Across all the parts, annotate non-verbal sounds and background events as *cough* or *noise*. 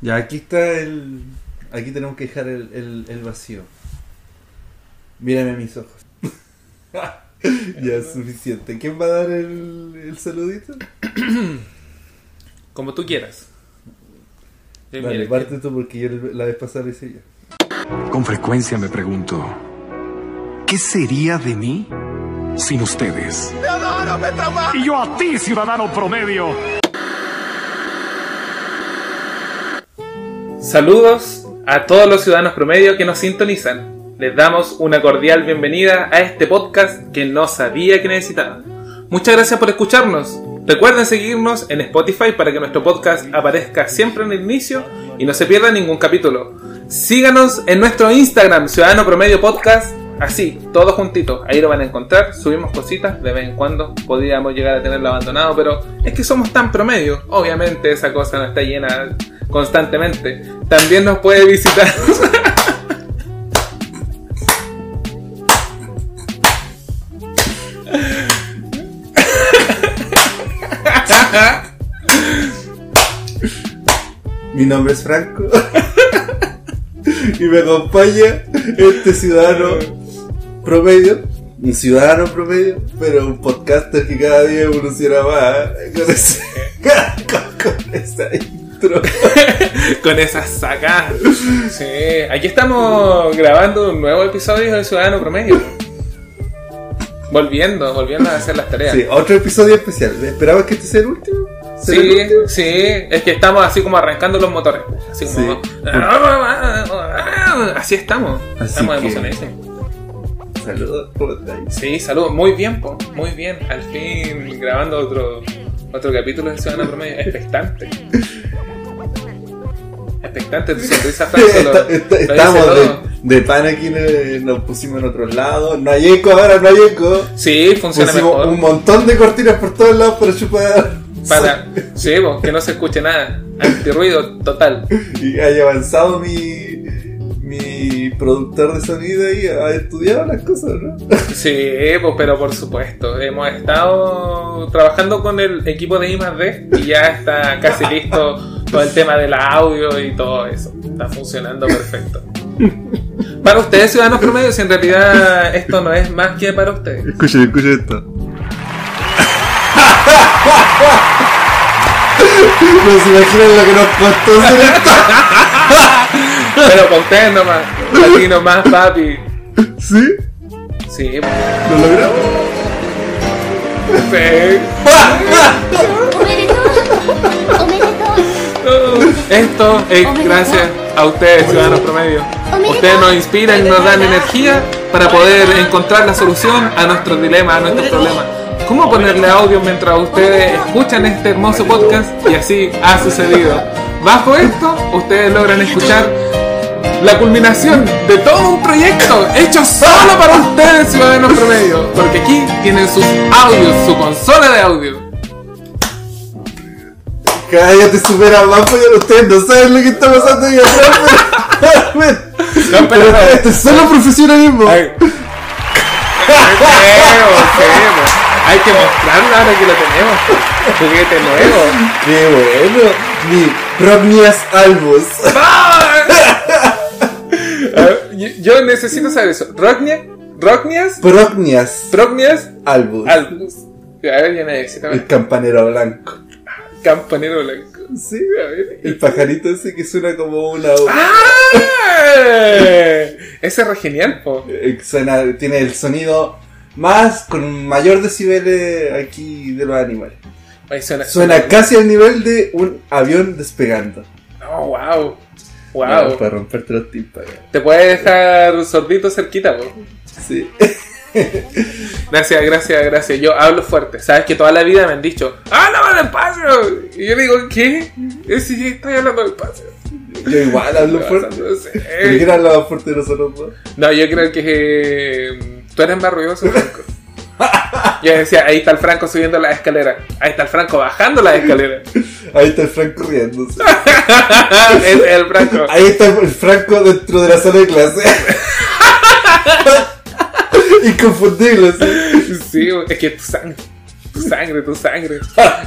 Ya, aquí está el. Aquí tenemos que dejar el, el, el vacío. Mírame a mis ojos. *laughs* ya es suficiente. ¿Quién va a dar el, el saludito? Como tú quieras. Eh, Vale, mira, parte tú porque yo la vez pasada lo hice yo. Con frecuencia me pregunto, ¿qué sería de mí sin ustedes? Y yo a ti, ciudadano promedio. Saludos a todos los ciudadanos promedio que nos sintonizan. Les damos una cordial bienvenida a este podcast que no sabía que necesitaba. Muchas gracias por escucharnos. Recuerden seguirnos en Spotify para que nuestro podcast aparezca siempre en el inicio y no se pierda ningún capítulo. Síganos en nuestro Instagram, Ciudadano Promedio Podcast. Así, todos juntitos, ahí lo van a encontrar. Subimos cositas de vez en cuando. Podríamos llegar a tenerlo abandonado, pero es que somos tan promedio. Obviamente esa cosa no está llena constantemente. También nos puede visitar. Mi nombre es Franco. y me acompaña este ciudadano promedio. Un ciudadano promedio, pero un podcaster que cada día evoluciona más ¿eh? con, ese- *laughs* con- con esa intro. *laughs* con esas sacas. Sí, aquí estamos grabando un nuevo episodio de Ciudadano Promedio. Volviendo, volviendo a hacer las tareas. Sí, otro episodio especial. ¿Esperabas que este sea el último? ¿Será el Sí, último? sí, es que estamos así como arrancando los motores. Así como. *laughs* Así estamos. Así estamos que- emocionadísimos. Saludos, ¿cómo estáis? Sí, saludos. Muy bien, po, muy bien. Al fin grabando otro, otro capítulo de Ciudadano Promedio. Expectante. Expectante, tu sonrisa Franco. lo- Está- está- Estamos de, de pan aquí, nos pusimos en otros lados. No hay eco ahora, no hay eco. Sí, funciona Pusimos mejor. un montón de cortinas por todos lados para chupar. Para, *laughs* sí, po, que no se escuche nada. Antirruido total. Y haya avanzado mi, mi productor de sonido y ha estudiado las cosas, ¿no? *laughs* Sí, pues, pero por supuesto. Hemos estado trabajando con el equipo de I+D y ya está casi listo todo el tema del audio y todo eso. Está funcionando perfecto. *laughs* Para ustedes, ciudadanos promedios, si en realidad esto no es más que para ustedes. Escuchen, escuchen esto. *laughs* No se imaginan lo que nos costó hacer esto. Pero con tres nomás. Así nomás, papi. ¿Sí? Sí. ¿Lo logramos? Sí. Esto es gracias a ustedes, ciudadanos promedio. Ustedes nos inspiran y nos dan energía para poder encontrar la solución a nuestros dilemas, a nuestros problemas. ¿Cómo ponerle audio mientras ustedes escuchan este hermoso podcast? Y así ha sucedido. Bajo esto, ustedes logran escuchar la culminación de todo un proyecto hecho solo para ustedes, ciudadanos promedio. Porque aquí tienen sus audios, su consola de audio. Cada día te supera más, pues ustedes no saben lo que está pasando ahí No, pero- esto es solo profesionalismo. Ay. Hay que mostrarlo ahora que lo tenemos. Juguete nuevo. Qué bueno. Mi Prognias Albus. Ver, yo- necesito saber eso. ¿Rognia? ¿Rognias? Prognias ¿Prognias? Albus. Albus. A ver, yo necesito El campanero blanco. Campanero blanco. Sí, A ver. el pajarito ese que suena como una. ¡Ah! Ese es re genial, po. Eh, Suena, tiene el sonido más con mayor decibel aquí de los animales. Suena casi al nivel de un avión despegando. Oh, wow. No, Wow. para romperte los tímpanos. Te puede dejar sordito cerquita, po. Sí. *laughs* Gracias, gracias, gracias. Yo hablo fuerte. Sabes que toda la vida me han dicho, ¡Háblame del espacio! Y yo digo, ¿qué? Es si estoy hablando del espacio. Yo igual hablo fuerte. No sé. ¿Por qué no hablaba fuerte de nosotros dos? No, yo creo que eh, tú eres más ruidoso, Franco. Yo decía, ahí está el Franco subiendo la escalera. Ahí está el Franco bajando la escalera. *laughs* Ahí está el Franco riéndose. *laughs* es el Franco. Ahí está el Franco dentro de la sala de clase. *laughs* Inconfundible, sí. Sí, es que tu sangre. Tu sangre, tu sangre.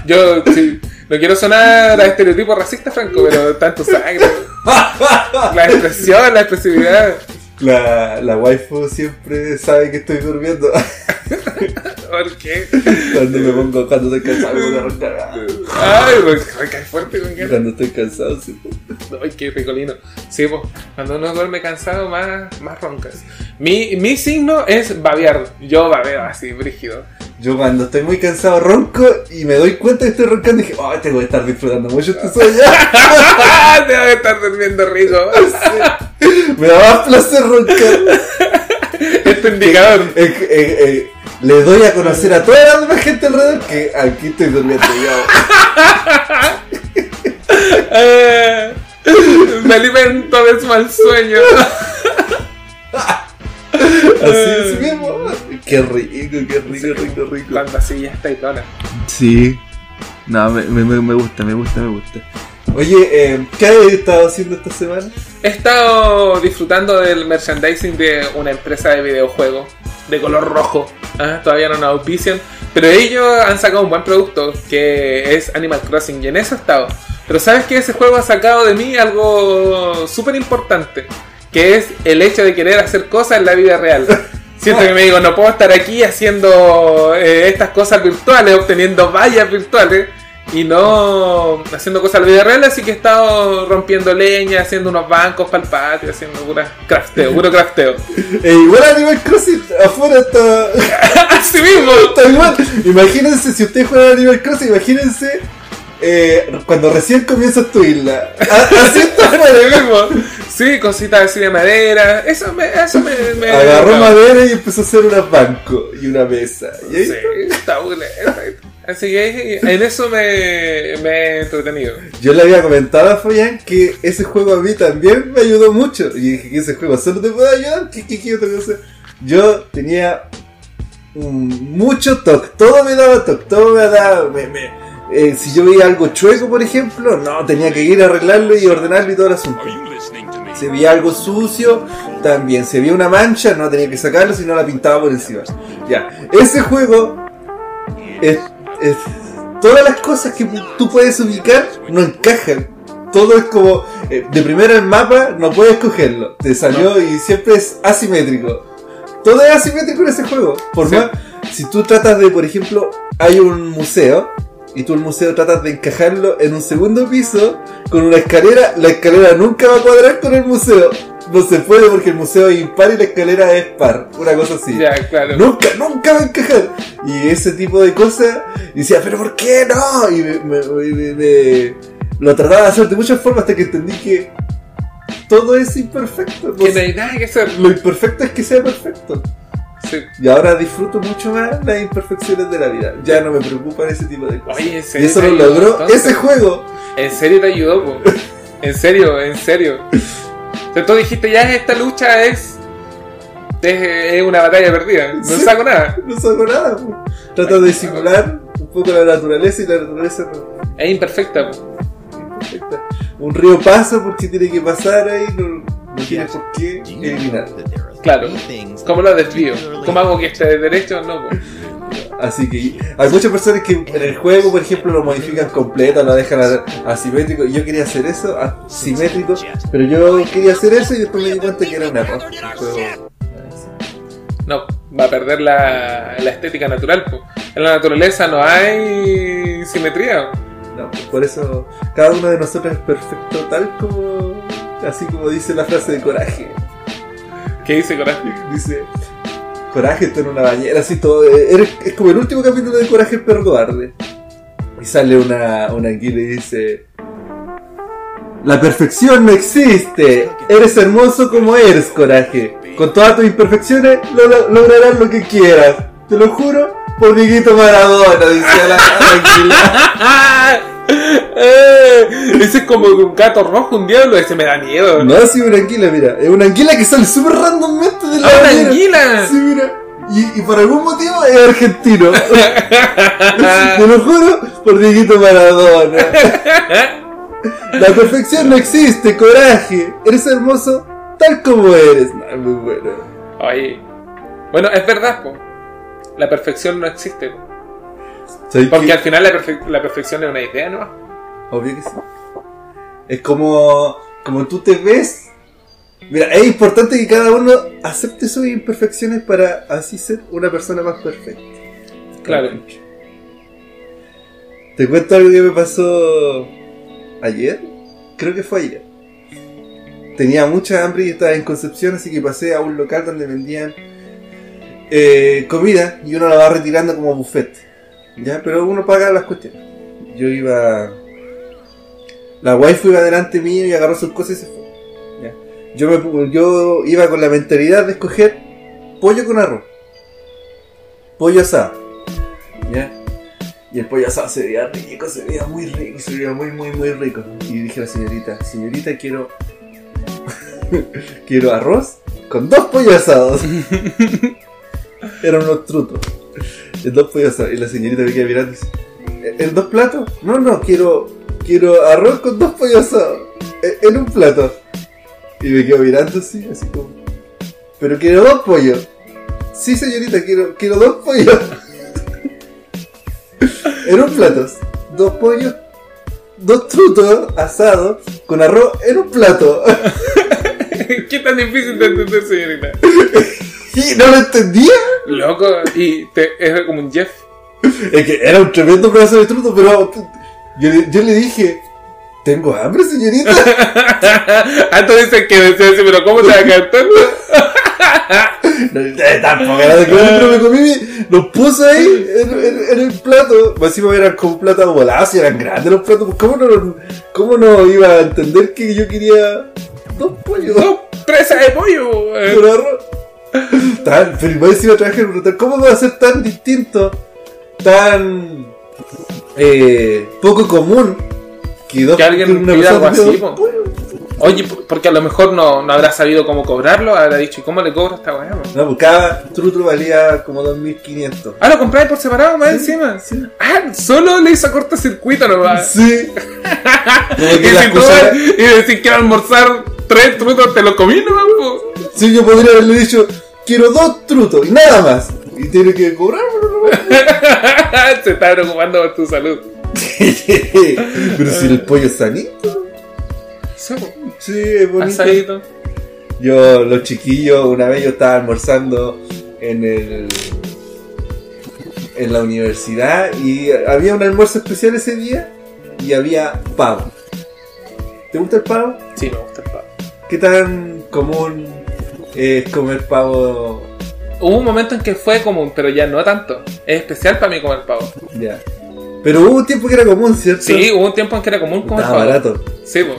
Yo sí, no quiero sonar a estereotipo racista, Franco, pero está en tu sangre. La expresión, la expresividad. La, la waifu siempre sabe que estoy durmiendo. *laughs* ¿Por qué? cuando me pongo, cuando estoy cansado, me pongo a roncar. Ay, me cae fuerte con ganas. Cuando estoy cansado, sí. Ay, qué ricolino. Sí, pues, cuando uno duerme cansado, más, más roncas. Mi, mi signo es babear. Yo babeo así, brígido. Yo cuando estoy muy cansado ronco y me doy cuenta que estoy roncando dije, oh, tengo que estar disfrutando mucho este sueño. *laughs* Debo de estar durmiendo rico. *laughs* me da más placer roncar. Este indicador. Eh, eh, eh, le doy a conocer a toda la demás gente alrededor que aquí estoy durmiendo yo. Eh, *laughs* me alimento de su mal sueño. Así es mismo. Qué rico, qué rico, rico, rico. Cuando así ya está y toda. Sí. No, me, me, me gusta, me gusta, me gusta. Oye, eh, ¿qué has estado haciendo esta semana? He estado disfrutando del merchandising de una empresa de videojuegos de color rojo. Ah, Todavía no nos auspician. Pero ellos han sacado un buen producto que es Animal Crossing y en eso he estado. Pero sabes que ese juego ha sacado de mí algo súper importante. Que es el hecho de querer hacer cosas en la vida real. *laughs* Siento que me digo, no puedo estar aquí haciendo eh, estas cosas virtuales, obteniendo vallas virtuales y no haciendo cosas en la vida real, así que he estado rompiendo leña, haciendo unos bancos para el patio, haciendo pura crafteo, puro crafteo. *laughs* Eh, igual Animal Crossing afuera está. *laughs* Así mismo. está igual. Imagínense, si ustedes juegan Animal Crossing, imagínense eh, cuando recién comienzas tu isla. A- *laughs* Así está afuera. mismo. Sí, cositas así de madera. Eso me. Eso me, me- Agarró me- madera y empezó a hacer unos bancos y una mesa. Y ahí Sí, está bueno. Así que en eso me, me he entretenido. Yo le había comentado a Fabián que ese juego a mí también me ayudó mucho. Y dije que ese juego solo te puede ayudar. ¿Qué, qué, qué otra cosa? Yo tenía mm, mucho toque. Todo me daba toque. Todo me daba. me- me- eh, si yo veía algo chueco, por ejemplo, no, tenía que ir a arreglarlo y ordenarlo y todo el asunto. Si veía algo sucio, también. Si había una mancha, no tenía que sacarlo, si no la pintaba por encima. Ya. Ese juego es, es- todas las cosas que tú puedes ubicar no encajan. Todo es como, eh, de primera el mapa no puedes cogerlo. Te salió y siempre es asimétrico. Todo es asimétrico en ese juego. Por Sí. más, si tú tratas de, por ejemplo, hay un museo y tú el museo tratas de encajarlo en un segundo piso con una escalera, la escalera nunca va a cuadrar con el museo. No se puede porque el museo es impar y la escalera es par. Una cosa así. Ya, claro. Nunca, nunca va a encajar. Y ese tipo de cosas, y decía, pero ¿por qué no? Y me, me- me- me- lo trataba de hacer de muchas formas hasta que entendí que todo es imperfecto. Que no hay nada que hacer. Lo imperfecto es que sea perfecto. Sí. Y ahora disfruto mucho más las imperfecciones de la vida. Ya no me preocupan ese tipo de cosas. Oye, en y eso lo logró entonces? ese juego. En serio te ayudó, po. En serio, en serio. O sea, tú dijiste ya esta lucha es. Es, es una batalla perdida. No Sí. saco nada. No saco nada. po. Trato de disimular un poco la naturaleza y la naturaleza no. Es imperfecta, po. Perfecta. Un río pasa porque tiene que pasar ahí, no, no tiene por qué eliminar. Claro. ¿Cómo lo desvío? ¿Cómo hago que esté de derecho? No, po. Así que hay muchas personas que en el juego, por ejemplo, lo modifican completo, lo dejan a- asimétrico. Yo quería hacer eso, asimétrico, pero yo quería hacer eso y después me di cuenta que era un error. El juego- No, va a perder la, la estética natural, po. En la naturaleza no hay simetría. No, pues por eso cada uno de nosotros es perfecto, tal como, así como dice la frase de coraje. ¿Qué dice Coraje? Dice, Coraje está en una bañera, así todo. eh, eres- es como el último capítulo de Coraje el perro cobarde. Y sale una, una anguila y dice: La perfección no existe. Eres hermoso como eres, Coraje. Con todas tus imperfecciones lo- lo- lograrás lo que quieras. Te lo juro por Dieguito Maradona, dice la, la anguila. *laughs* Eh, ese es como un gato rojo, un diablo, ese me da miedo. No, sí, una anguila, mira. Es una anguila que sale súper randommente de la ¡Ah, una anguila! Sí, mira. Y, y por algún motivo es argentino. *laughs* Te lo juro por Dieguito Maradona. La perfección no existe, coraje. Eres hermoso tal como eres. No, es muy bueno. Oye, bueno, es verdad, po. La perfección no existe. po. ¿Sabes Porque al final la, perfe- la perfección es una idea, ¿no? Obvio que sí. Es como, como tú te ves. Mira, es importante que cada uno acepte sus imperfecciones para así ser una persona más perfecta. Claro. Te cuento algo que me pasó ayer. Creo que fue ayer. Tenía mucha hambre y estaba en Concepción, así que pasé a un local donde vendían eh, comida y uno la va retirando como buffet. ¿Ya? Pero uno paga las cuestiones. Yo iba. La waifu iba delante mío y agarró sus cosas y se fue. ¿ya? Yo, me, yo iba con la mentalidad de escoger pollo con arroz. Pollo asado. ¿Ya? Y el pollo asado se veía rico, se veía muy rico, se veía muy, muy, muy rico. Y dije a la señorita, señorita, quiero. *laughs* quiero arroz con dos pollos asados. *laughs* Eran unos trutos. En dos asados. Y la señorita me queda mirando y dice, ¿en dos platos? No, no, quiero. Quiero arroz con dos pollos asados. "E- En un plato. Y me quedo mirando así, así como. Pero quiero dos pollos. Sí, señorita, quiero, quiero dos pollos. *laughs* en un plato. Dos pollos. Dos trutos asados con arroz en un plato. *laughs* ¿Qué tan difícil de entender, señorita? *laughs* y no lo entendía. Loco, y te, es como un Jeff. Es que era un tremendo pedazo de truto, pero yo, le- yo le dije, tengo hambre, señorita. *laughs* Antes dicen que decía pero ¿cómo te va a caer? *laughs* No, eh, tampoco era de que pero me comí, los puse ahí en, en- en el plato. Más encima eran como platos volados y eran grandes los platos. pues, ¿Cómo no, ¿Cómo no iba a entender que yo quería dos pollos? Dos presas de pollo. eh. Tan, pero más encima trabajé en un hotel. ¿Cómo va a ser tan distinto? Tan eh, poco común que, dos, Que alguien una pida algo así, po. Oye, porque a lo mejor no, no habrá sabido cómo cobrarlo, habrá dicho, ¿y cómo le cobro a esta weá? No, pues cada truto valía como 2500. Ah, lo compráis por separado más Sí, encima. sí. Ah, solo le hizo cortocircuito nomás. Sí. *laughs* Y si y decir que al almorzar tres trutos, te lo comí nomás, po. Sí, yo podría haberle dicho, quiero dos trutos y nada más. Y tiene que cobrármelo. *laughs* Se está preocupando por tu salud. *laughs* Pero si el pollo es sanito. Sí, es bonito. Asadito. Yo, los chiquillos, una vez yo estaba almorzando en el. en la universidad y había un almuerzo especial ese día y había pavo. ¿Te gusta el pavo? Sí, me gusta el pavo. ¿Qué tan común es comer pavo? Hubo un momento en que fue común, pero ya no tanto. Es especial para mí comer pavo. Ya. Pero hubo un tiempo que era común, ¿cierto? Sí, hubo un tiempo en que era común comer Estaba pavo. barato. Sí, po.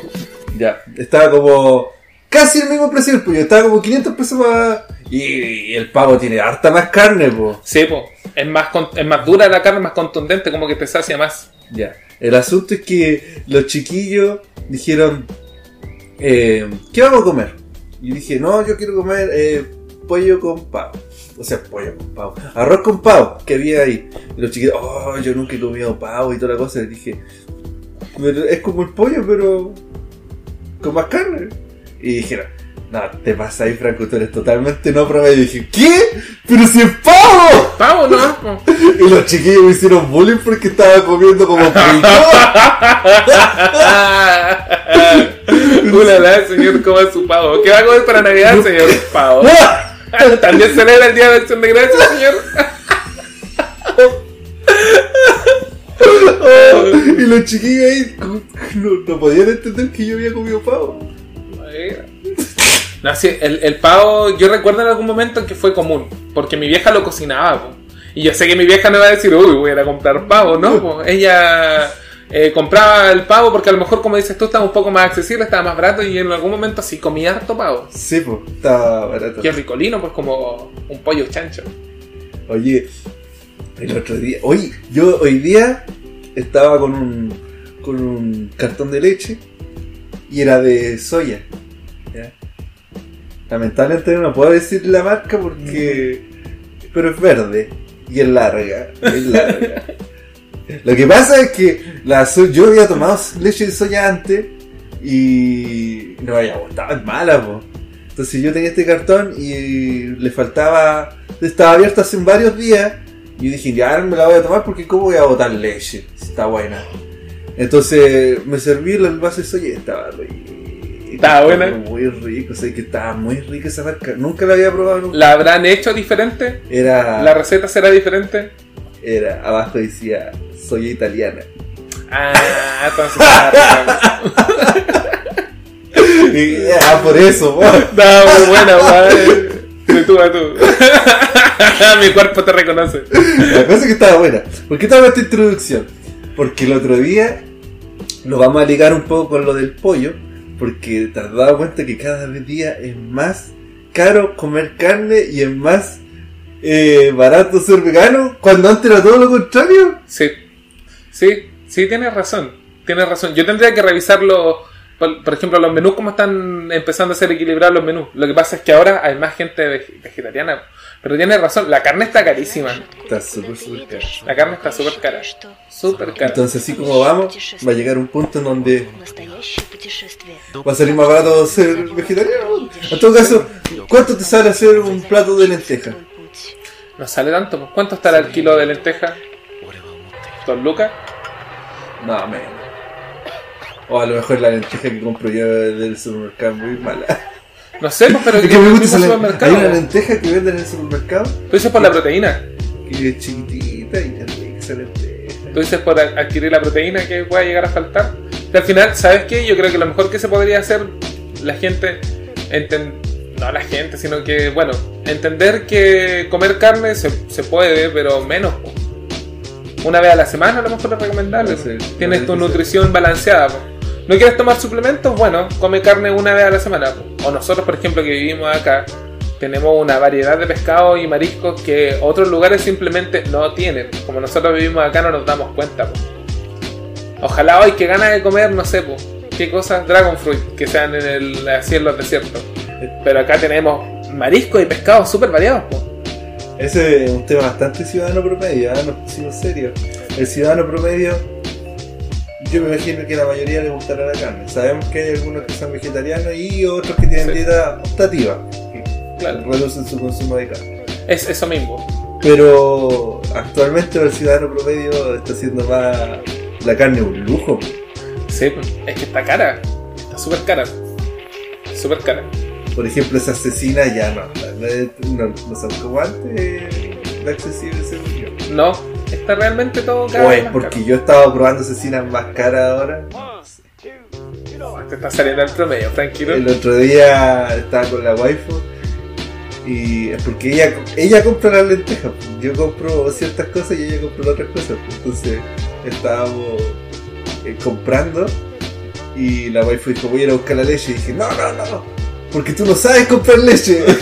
Ya. Estaba como. Casi el mismo precio del pollo. Estaba como 500 pesos más. Y, y el pavo tiene harta más carne, po. Sí, po. Es más, con- es más dura la carne, más contundente, como que te sacia más. Ya. El asunto es que los chiquillos dijeron, eh, ¿qué vamos a comer? Y dije, no, yo quiero comer eh, pollo con pavo. O sea, pollo con pavo. Arroz con pavo, que había ahí. Y los chiquillos, oh, yo nunca he comido pavo y toda la cosa. Y dije, "Pero es como el pollo, pero con más carne. Y dijeron, no, te pasa ahí, Franco, tú eres totalmente no promedio. Y dije, ¿qué? ¡Pero si es pavo! Pavo, ¿no? *laughs* Y los chiquillos me hicieron bullying porque estaba comiendo como. Ulala, *laughs* señor, coma su pavo. ¿Qué va a comer para Navidad, señor? Pavo. *laughs* También celebra el Día de Acción de Gracias, señor. y los chiquillos ahí no, no podían entender que yo había comido pavo. No, sí, el, el pavo, yo recuerdo en algún momento en que fue común, porque mi vieja lo cocinaba, po. y yo sé que mi vieja no iba a decir, uy, voy a ir a comprar pavo, ¿no? *laughs* po. Ella eh, compraba el pavo porque a lo mejor, como dices tú, estaba un poco más accesible, estaba más barato, y en algún momento sí comía harto pavo. Sí, pues, estaba barato. Y el ricolino, pues como un pollo chancho. Oye, el otro día, oye, yo hoy día estaba con un, con un cartón de leche y era de soya. ¿ya? Lamentablemente no puedo decir la marca porque... Pero es verde y es larga. Es larga. *laughs* Lo que pasa es que la so- yo había tomado leche de soya antes y no me había gustado, es mala, po. Entonces yo tenía este cartón y le faltaba, estaba abierto hace varios días Y dije, ya me la voy a tomar porque ¿cómo voy a botar leche? Si Está buena. Entonces me serví el envase de soya y estaba rico. Estaba buena. Muy rico, o sea que estaba muy rica esa marca. Nunca la había probado. nunca. ¿La habrán hecho diferente? Era, ¿La receta será diferente? era, abajo decía soya italiana. Ah, entonces. *laughs* Y era por eso, po. Estaba muy buena, madre. De tú a tú. *laughs* Mi cuerpo te reconoce. La cosa es que estaba buena. ¿Por qué estaba esta introducción? Porque el otro día lo vamos a ligar un poco con lo del pollo. Porque te has dado cuenta que cada día es más caro comer carne y es más eh, barato ser vegano. Cuando antes era todo lo contrario. Sí, sí, sí, tienes razón. Tienes razón. Yo tendría que revisarlo, por, ejemplo, los menús, cómo están empezando a ser equilibrados los menús. Lo que pasa es que ahora hay más gente veg- vegetariana. Pero tienes razón, la carne está carísima. Está súper, súper caro. La carne está súper cara. Súper cara. Entonces, así como vamos, va a llegar un punto en donde va a salir más barato ser vegetariano. En todo caso, ¿cuánto te sale hacer un plato de lenteja? No sale tanto. pues. ¿Cuánto estará el kilo de lenteja? ¿Dos lucas? No, menos. O a lo mejor la lenteja que compro yo del supermercado es muy mala. No sé, pues, pero Es que me gusta esa len- Hay supermercado. una lenteja que venden en el supermercado Tú dices por la proteína. que es chiquitita y esa lenteja. Tú dices por adquirir la proteína que pueda llegar a faltar. Y al final, ¿sabes qué? Yo creo que lo mejor que se podría hacer, la gente, enten- no la gente, sino que, bueno, entender que comer carne se, se puede, pero menos. po. Una vez a la semana a lo mejor es recomendable. Sí, Tienes tu nutrición balanceada. po. ¿No quieres tomar suplementos? Bueno, come carne una vez a la semana. O nosotros, por ejemplo, que vivimos acá, tenemos una variedad de pescados y mariscos que otros lugares simplemente no tienen. Como nosotros vivimos acá no nos damos cuenta. Ojalá hoy que ganas de comer, no sé, po, qué cosas, Dragon Fruit, que sean en el, así en los desiertos. Pero acá tenemos mariscos y pescados súper variados. po. Ese es un tema bastante ciudadano promedio, nos pusimos serios. El ciudadano promedio, yo me imagino que la mayoría le gustará la carne. Sabemos que hay algunos que son vegetarianos y otros que tienen Sí. dieta optativa, que Claro. reducen su consumo de carne. Es eso mismo. Pero actualmente el ciudadano promedio está haciendo más la carne un lujo. Sí, po. es que está cara. Está súper cara. Súper cara. Por ejemplo, esa asesina ya no, no, no, no antes de accesible según yo. No, está realmente todo caro. O es porque yo he estado probando asesinas más caras ahora. Te está saliendo el promedio, tranquilo. El otro día estaba con la waifu y es porque ella, ella compra las lentejas. Yo compro ciertas cosas y ella compra otras cosas. Entonces estábamos eh, comprando y la waifu dijo voy a ir a buscar la leche y dije no, no, no, porque tú no sabes comprar leche. *laughs*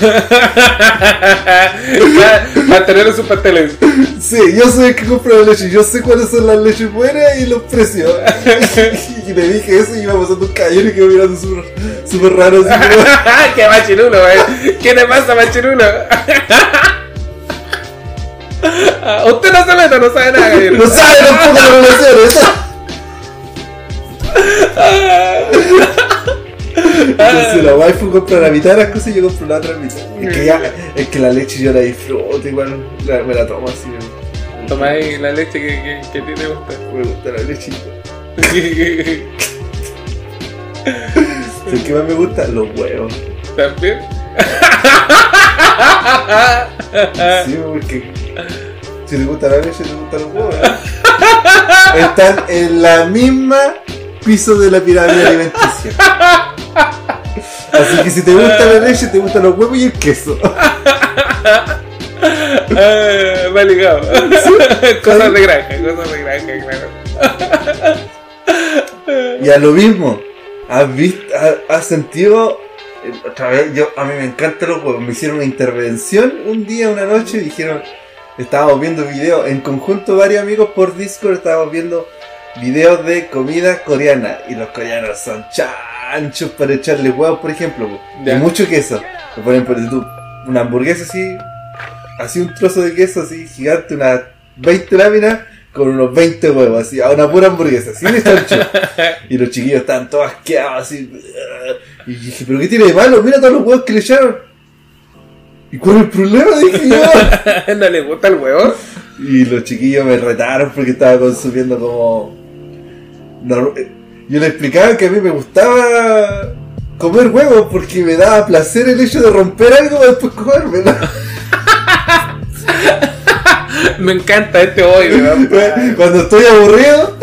Para tener en sus pasteles. sí, yo soy el que compra la leche, yo sé cuáles son las leches buenas y los precios. *laughs* y le dije eso y iba pasando un caballero y quedó mirando súper súper raro. *laughs* ¡Qué machirulo, wey! ¿Qué le pasa, machirulo? Ah, Usted no se meta, no sabe nada. No sabe tampoco las relaciones. *laughs* Entonces la waifu compra la mitad de las cosas y yo compro la otra mitad. Es que, ya, es que la leche yo la disfruto, igual la- me la tomo así. Me, Toma ahí la leche que, que, te gusta. me gusta la lechita. *laughs* ¿Sabes qué más me gusta? Los huevos. ¿También? Sí, porque si te gusta la leche, te gustan los huevos. ¿eh? Están en la misma piso de la pirámide alimenticia. Así que si te gusta la leche, te gustan los huevos y el queso. Ah, me ha ligado. cosas de granja, cosas de granja, claro. Y a lo mismo, ¿has visto, has, has sentido? eh, Otra vez, yo, a mí me encantan los huevos. Me hicieron una intervención un día, una noche, y dijeron, estábamos viendo videos, en conjunto varios amigos por Discord, estábamos viendo videos de comida coreana. Y los coreanos son chanchos para echarle huevos, por ejemplo. Ya. Y mucho queso. Por tú, una hamburguesa así, así un trozo de queso así gigante, unas 20 láminas. Con unos 20 huevos, así, a una pura hamburguesa, sin el chancho. *laughs* Y los chiquillos estaban todos asqueados así. Y dije, ¿pero qué tiene de malo? Mira todos los huevos que le echaron. ¿Y cuál es el problema? Dije yo. *laughs* ¿No le gusta el huevo? Y los chiquillos me retaron porque estaba consumiendo como. No- yo le explicaba que a mí me gustaba comer huevos porque me daba placer el hecho de romper algo y después comérmelo. *laughs* Me encanta este hoy. Cuando estoy aburrido,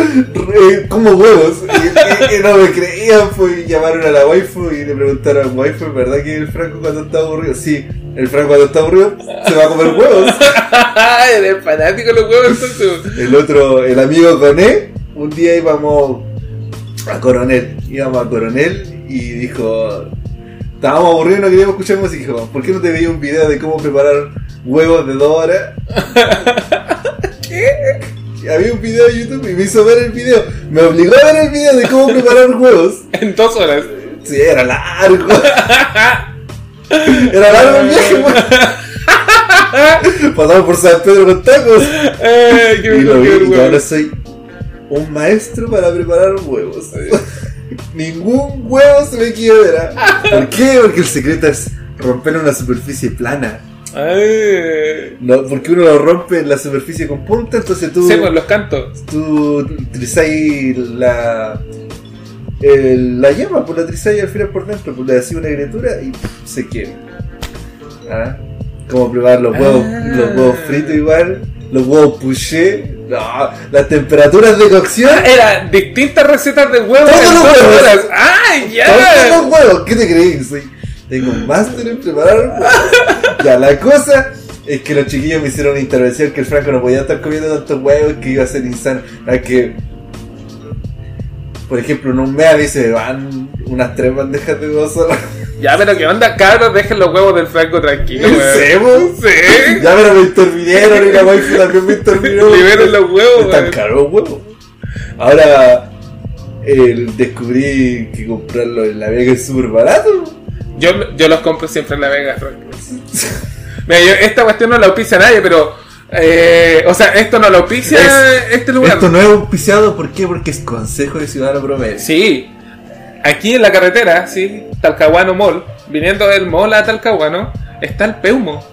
como huevos. Y, y- y no me creían, pues llamaron a la waifu y le preguntaron, waifu, ¿es verdad que el Franco cuando está aburrido? Sí, el Franco cuando está aburrido se va a comer huevos. *laughs* Eres fanático de los huevos entonces. El otro, el amigo Coné, un día íbamos a Coronel, íbamos a Coronel y dijo, estábamos aburridos no queríamos escuchar música, y dijo, ¿por qué no te veía un video de cómo preparar huevos de dos horas? *laughs* ¿Qué? Había un video de YouTube y me hizo ver el video, me obligó a ver el video de cómo preparar huevos. *laughs* En dos horas. Sí, era largo. *laughs* Era largo el viaje. Pasamos por San Pedro con tacos. Ay, qué Y lo vi, y ahora soy un maestro para preparar huevos. *laughs* Ningún huevo se me quiebra. ¿Por qué? Porque el secreto es romper una superficie plana. Ay. No, porque uno lo rompe en la superficie con punta, entonces tú, Sí, pues los cantos. tú utilizáis la, el- la llama, pues la utilizáis al final por dentro, pues le hacéis una criatura y pff, se quiebra. ¿Ah? Como preparar los huevos, Ah. los huevos fritos igual, los huevos puché, no, las temperaturas de cocción. Era distintas recetas de huevos Todos los huevos. horas. ¡Ay, Todos ya! los huevos, ¿qué te crees? Soy, tengo un máster en preparar huevos. Ya, la cosa es que los chiquillos me hicieron una intervención que el Franco no podía estar comiendo tantos huevos que iba a ser insano. A que, por ejemplo, en un mes a mí se me van unas tres bandejas de huevos solas. Ya, pero ¿qué onda, cabros? Dejen los huevos del Franco tranquilo, ¿En weón. serio? Sí. Ya pero me intervinieron y la wifi también me intervino. Liberen los huevos, Están caros los huevos. Ahora eh, descubrí que comprarlo en la Vega es súper barato. Yo, yo los compro siempre en la Vega, Franco. Mira, yo, esta cuestión no la auspicia nadie, pero. eh, o sea, esto no lo auspicia Es- este lugar. Esto no es auspiciado, ¿por qué? Porque es Consejo de Ciudadano Promedio. Sí. Aquí en la carretera, sí, Talcahuano Mall, viniendo del mall a Talcahuano, está el Peumo.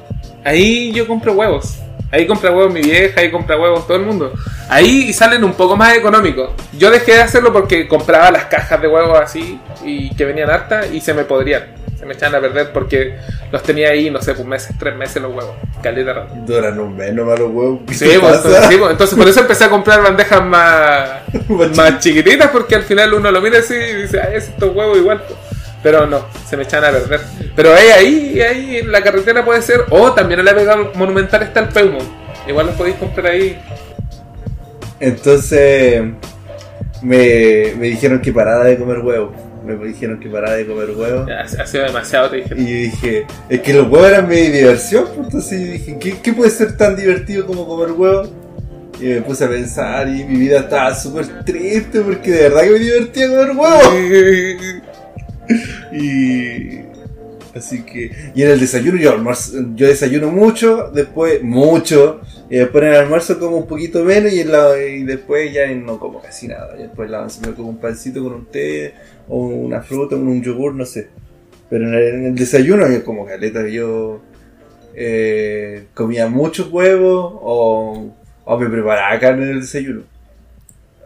Ahí yo compro huevos. Ahí compra huevos mi vieja, ahí compra huevos todo el mundo. Ahí salen un poco más económicos. Yo dejé de hacerlo porque compraba las cajas de huevos así y que venían hartas y se me podrían. Se me echaban a perder porque los tenía ahí, no sé, pues meses, tres meses los huevos. Caleta rato. Duran un mes nomás los huevos. ¿Qué Sí, pues, entonces, sí, pues, entonces por eso empecé a comprar bandejas más, *laughs* Más chiquititas porque al final uno lo mira así y dice, ay, estos huevos igual. pues". Pero no, se me echan a perder. Pero ahí, ahí, ahí en la carretera puede ser, o también en la Vega Monumental está el Peumo. Igual los podéis comprar ahí. Entonces me, me dijeron que parara de comer huevos. Me dijeron que parara de comer huevos. Ha sido demasiado, te dije. Y yo dije, es que los huevos eran mi diversión, pues entonces yo dije, ¿qué, qué puede ser tan divertido como comer huevos? Y me puse a pensar y mi vida estaba súper triste porque de verdad que me divertía comer huevos. *laughs* Así que y en el desayuno yo almuerzo, yo desayuno mucho, después mucho, y después en el almuerzo como un poquito menos y, en la, y después ya no como casi nada. Y después en la once me como un pancito con un té o una fruta, un yogur, no sé. Pero en el, desayuno yo como caleta yo eh, comía muchos huevos o, o me preparaba carne en el desayuno.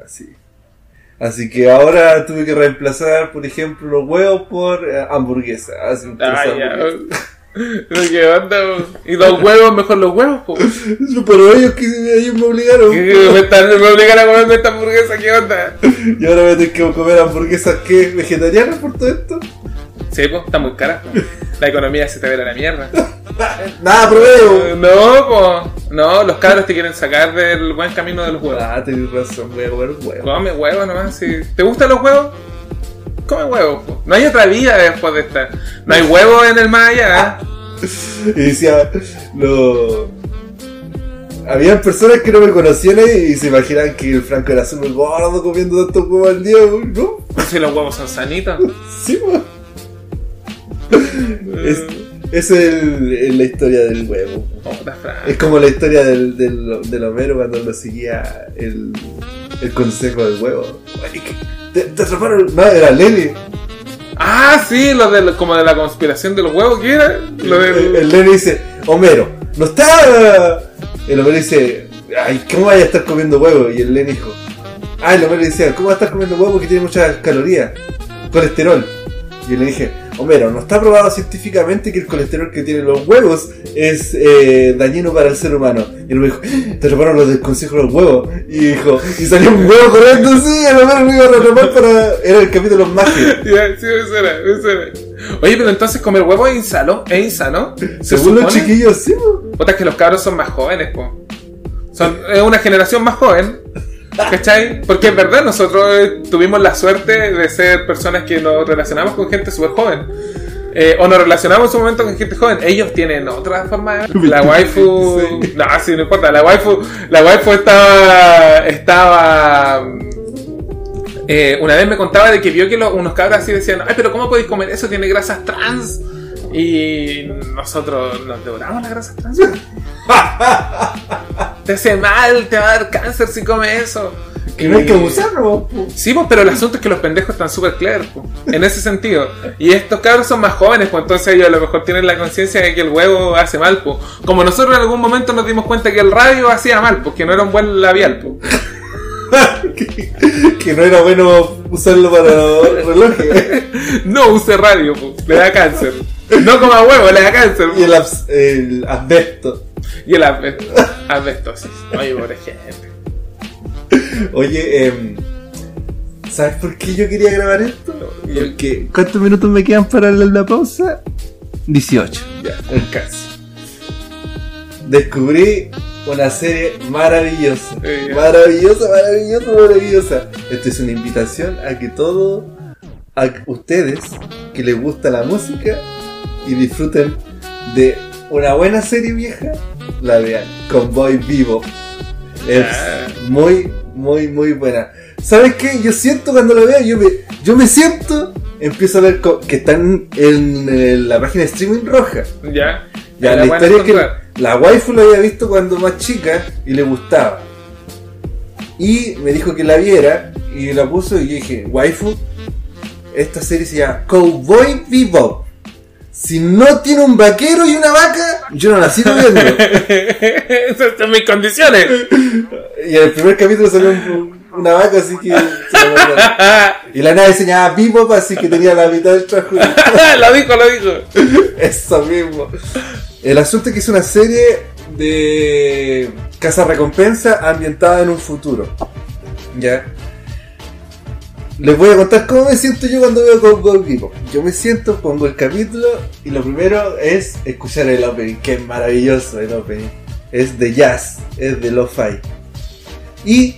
Así. Así que ahora tuve que reemplazar, por ejemplo, los huevos por eh, hamburguesa. Así, ya. hamburguesa. *laughs* ¿Qué onda? Y dos huevos, mejor los huevos, po. Pero ellos, que, ellos me obligaron. ¿Qué Me, están, me obligan a comerme esta hamburguesa, ¿qué onda? Y ahora voy a tener que comer hamburguesas que vegetarianas por todo esto. Sí, pues, está muy cara. La economía se te ve a la mierda. *laughs* Nada, Eh, promedio. No, pues, no, los cabros te quieren sacar del buen camino de los huevos. Ah, tenés razón, voy a comer huevos. Come huevos nomás, si te gustan los huevos, come huevos. po. No hay otra vida después de esta. No hay huevos en el más allá. *laughs* Y decía, lo... Habían personas que no me conocían y se imaginaban que el Franco era súper gordo comiendo tantos huevos al día. ¿No? Si los huevos son sanitos. *laughs* Sí, pues. *laughs* Es, es el- la historia del huevo. Es como la historia del, del, del Homero cuando lo seguía el, el consejo del huevo. ¿Te, te atraparon? No, era Lenny. Ah, sí, lo de como de la conspiración de los huevos, ¿qué era? Lo El, del... el Lenny dice, Homero, no está... El Homero dice, ay, ¿cómo vaya a estar comiendo huevo? Y el Len dijo, ay, lo le decía, ¿cómo va a estar comiendo huevo que tiene muchas calorías? Colesterol. Y le dije, Homero, no está probado científicamente que el colesterol que tienen los huevos es eh, dañino para el ser humano. Y él me dijo, te robaron los del consejo de los huevos. Y dijo, y salió un huevo corriendo así, a lo mejor me iba a retomar para. Era el capítulo mágico. *laughs* Ya, sí, me suena, me suena. Oye, pero entonces comer huevo es insano, es insano. ¿Se Según los chiquillos, sí, es que los cabros son más jóvenes, po. Son es una generación más joven. ¿Cachai? Porque es verdad, nosotros eh, tuvimos la suerte de ser personas que nos relacionamos con gente súper joven. Eh, o nos relacionamos en su momento con gente joven. Ellos tienen otra forma de. La waifu. Sí. No, sí, no importa. La waifu, la waifu estaba. Estaba. eh, una vez me contaba de que vio que lo- unos cabros así decían: Ay, pero ¿cómo podéis comer eso? Tiene grasas trans. Y nosotros nos devoramos las grasas *laughs* trans. te hace mal, te va a dar cáncer si comes eso. Que no hay que abusarlo, po. Sí, pues, pero el asunto es que los pendejos están súper clever, pues, en ese sentido. Y estos cabros son más jóvenes, pues entonces ellos a lo mejor tienen la conciencia de que el huevo hace mal, pues. Como nosotros en algún momento nos dimos cuenta que el radio hacía mal, pues que no era un buen labial, pues. Que, que no era bueno usarlo para relojes. No use radio, le da cáncer. No coma huevo, le da cáncer. Y el, abs- el asbesto. Y el asbesto- asbestosis. Oye, pobre gente. Oye, em, ¿sabes por qué yo quería grabar esto? Porque. ¿Cuántos minutos me quedan para la, la pausa? 18. Ya, un caso. Descubrí una serie maravillosa. Maravillosa, maravillosa, maravillosa. Esto es una invitación a que todos, a ustedes que les gusta la música y disfruten de una buena serie vieja, la vean. Convoy Vivo. Es Ah. muy, muy, muy buena. ¿Sabes qué? Yo siento cuando lo veo, yo me, yo me siento, empiezo a ver que están en, en la página de streaming roja. Ya. Ya, la la historia es que la waifu lo había visto cuando más chica y le gustaba. Y me dijo que la viera y la puso y yo dije, waifu, esta serie se llama Cowboy Bebop. Si no tiene un vaquero y una vaca, yo no la sigo viendo. *laughs* Esas son mis condiciones. *laughs* y en el primer capítulo salió un- una vaca, así que... *laughs* y la nave se llamaba Bebop, así que tenía la mitad del traje. *laughs* lo dijo, lo dijo. Eso mismo. El asunto es que es una serie de casa recompensa ambientada en un futuro. ¿Ya? Les voy a contar cómo me siento yo cuando veo Cowboy Vivo. Yo me siento, pongo el capítulo y lo primero es escuchar el opening, que es maravilloso el opening. Es de jazz, es de lo-fi. Y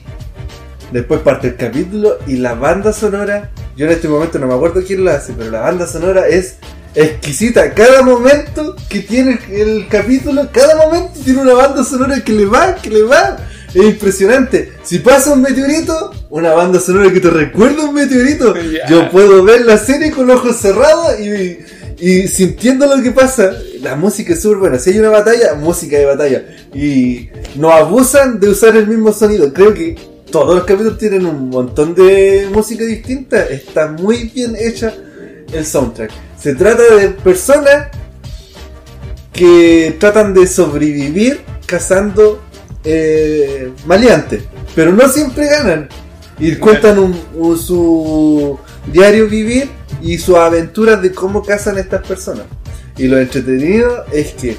después parte el capítulo y la banda sonora, yo en este momento no me acuerdo quién lo hace, pero la banda sonora es exquisita. Cada momento que tiene el capítulo, cada momento tiene una banda sonora que le va, que le va. Es impresionante. Si pasa un meteorito, una banda sonora que te recuerda un meteorito. *laughs* Yo puedo ver la serie con los ojos cerrados y, y sintiendo lo que pasa. La música es súper buena. Si hay una batalla, música de batalla. Y no abusan de usar el mismo sonido. Creo que todos los capítulos tienen un montón de música distinta. Está muy bien hecha el soundtrack. Se trata de personas que tratan de sobrevivir cazando eh, maleantes, pero no siempre ganan. Y cuentan un- un- su diario vivir y sus aventuras de cómo cazan estas personas. Y lo entretenido es que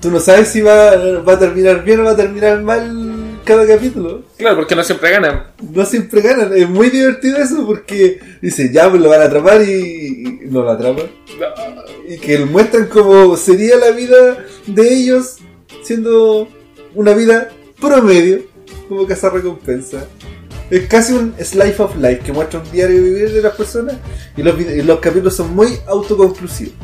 tú no sabes si va, va a terminar bien o va a terminar mal cada capítulo Claro, porque no siempre ganan. no siempre ganan. Es muy divertido eso porque dice, ya pues lo van a atrapar y, y no lo atrapan. Y que muestran cómo sería la vida de ellos siendo una vida promedio, como cazar recompensa. Es casi un slice of life que muestra un diario vivir de las personas y los, y los capítulos son muy autoconclusivos.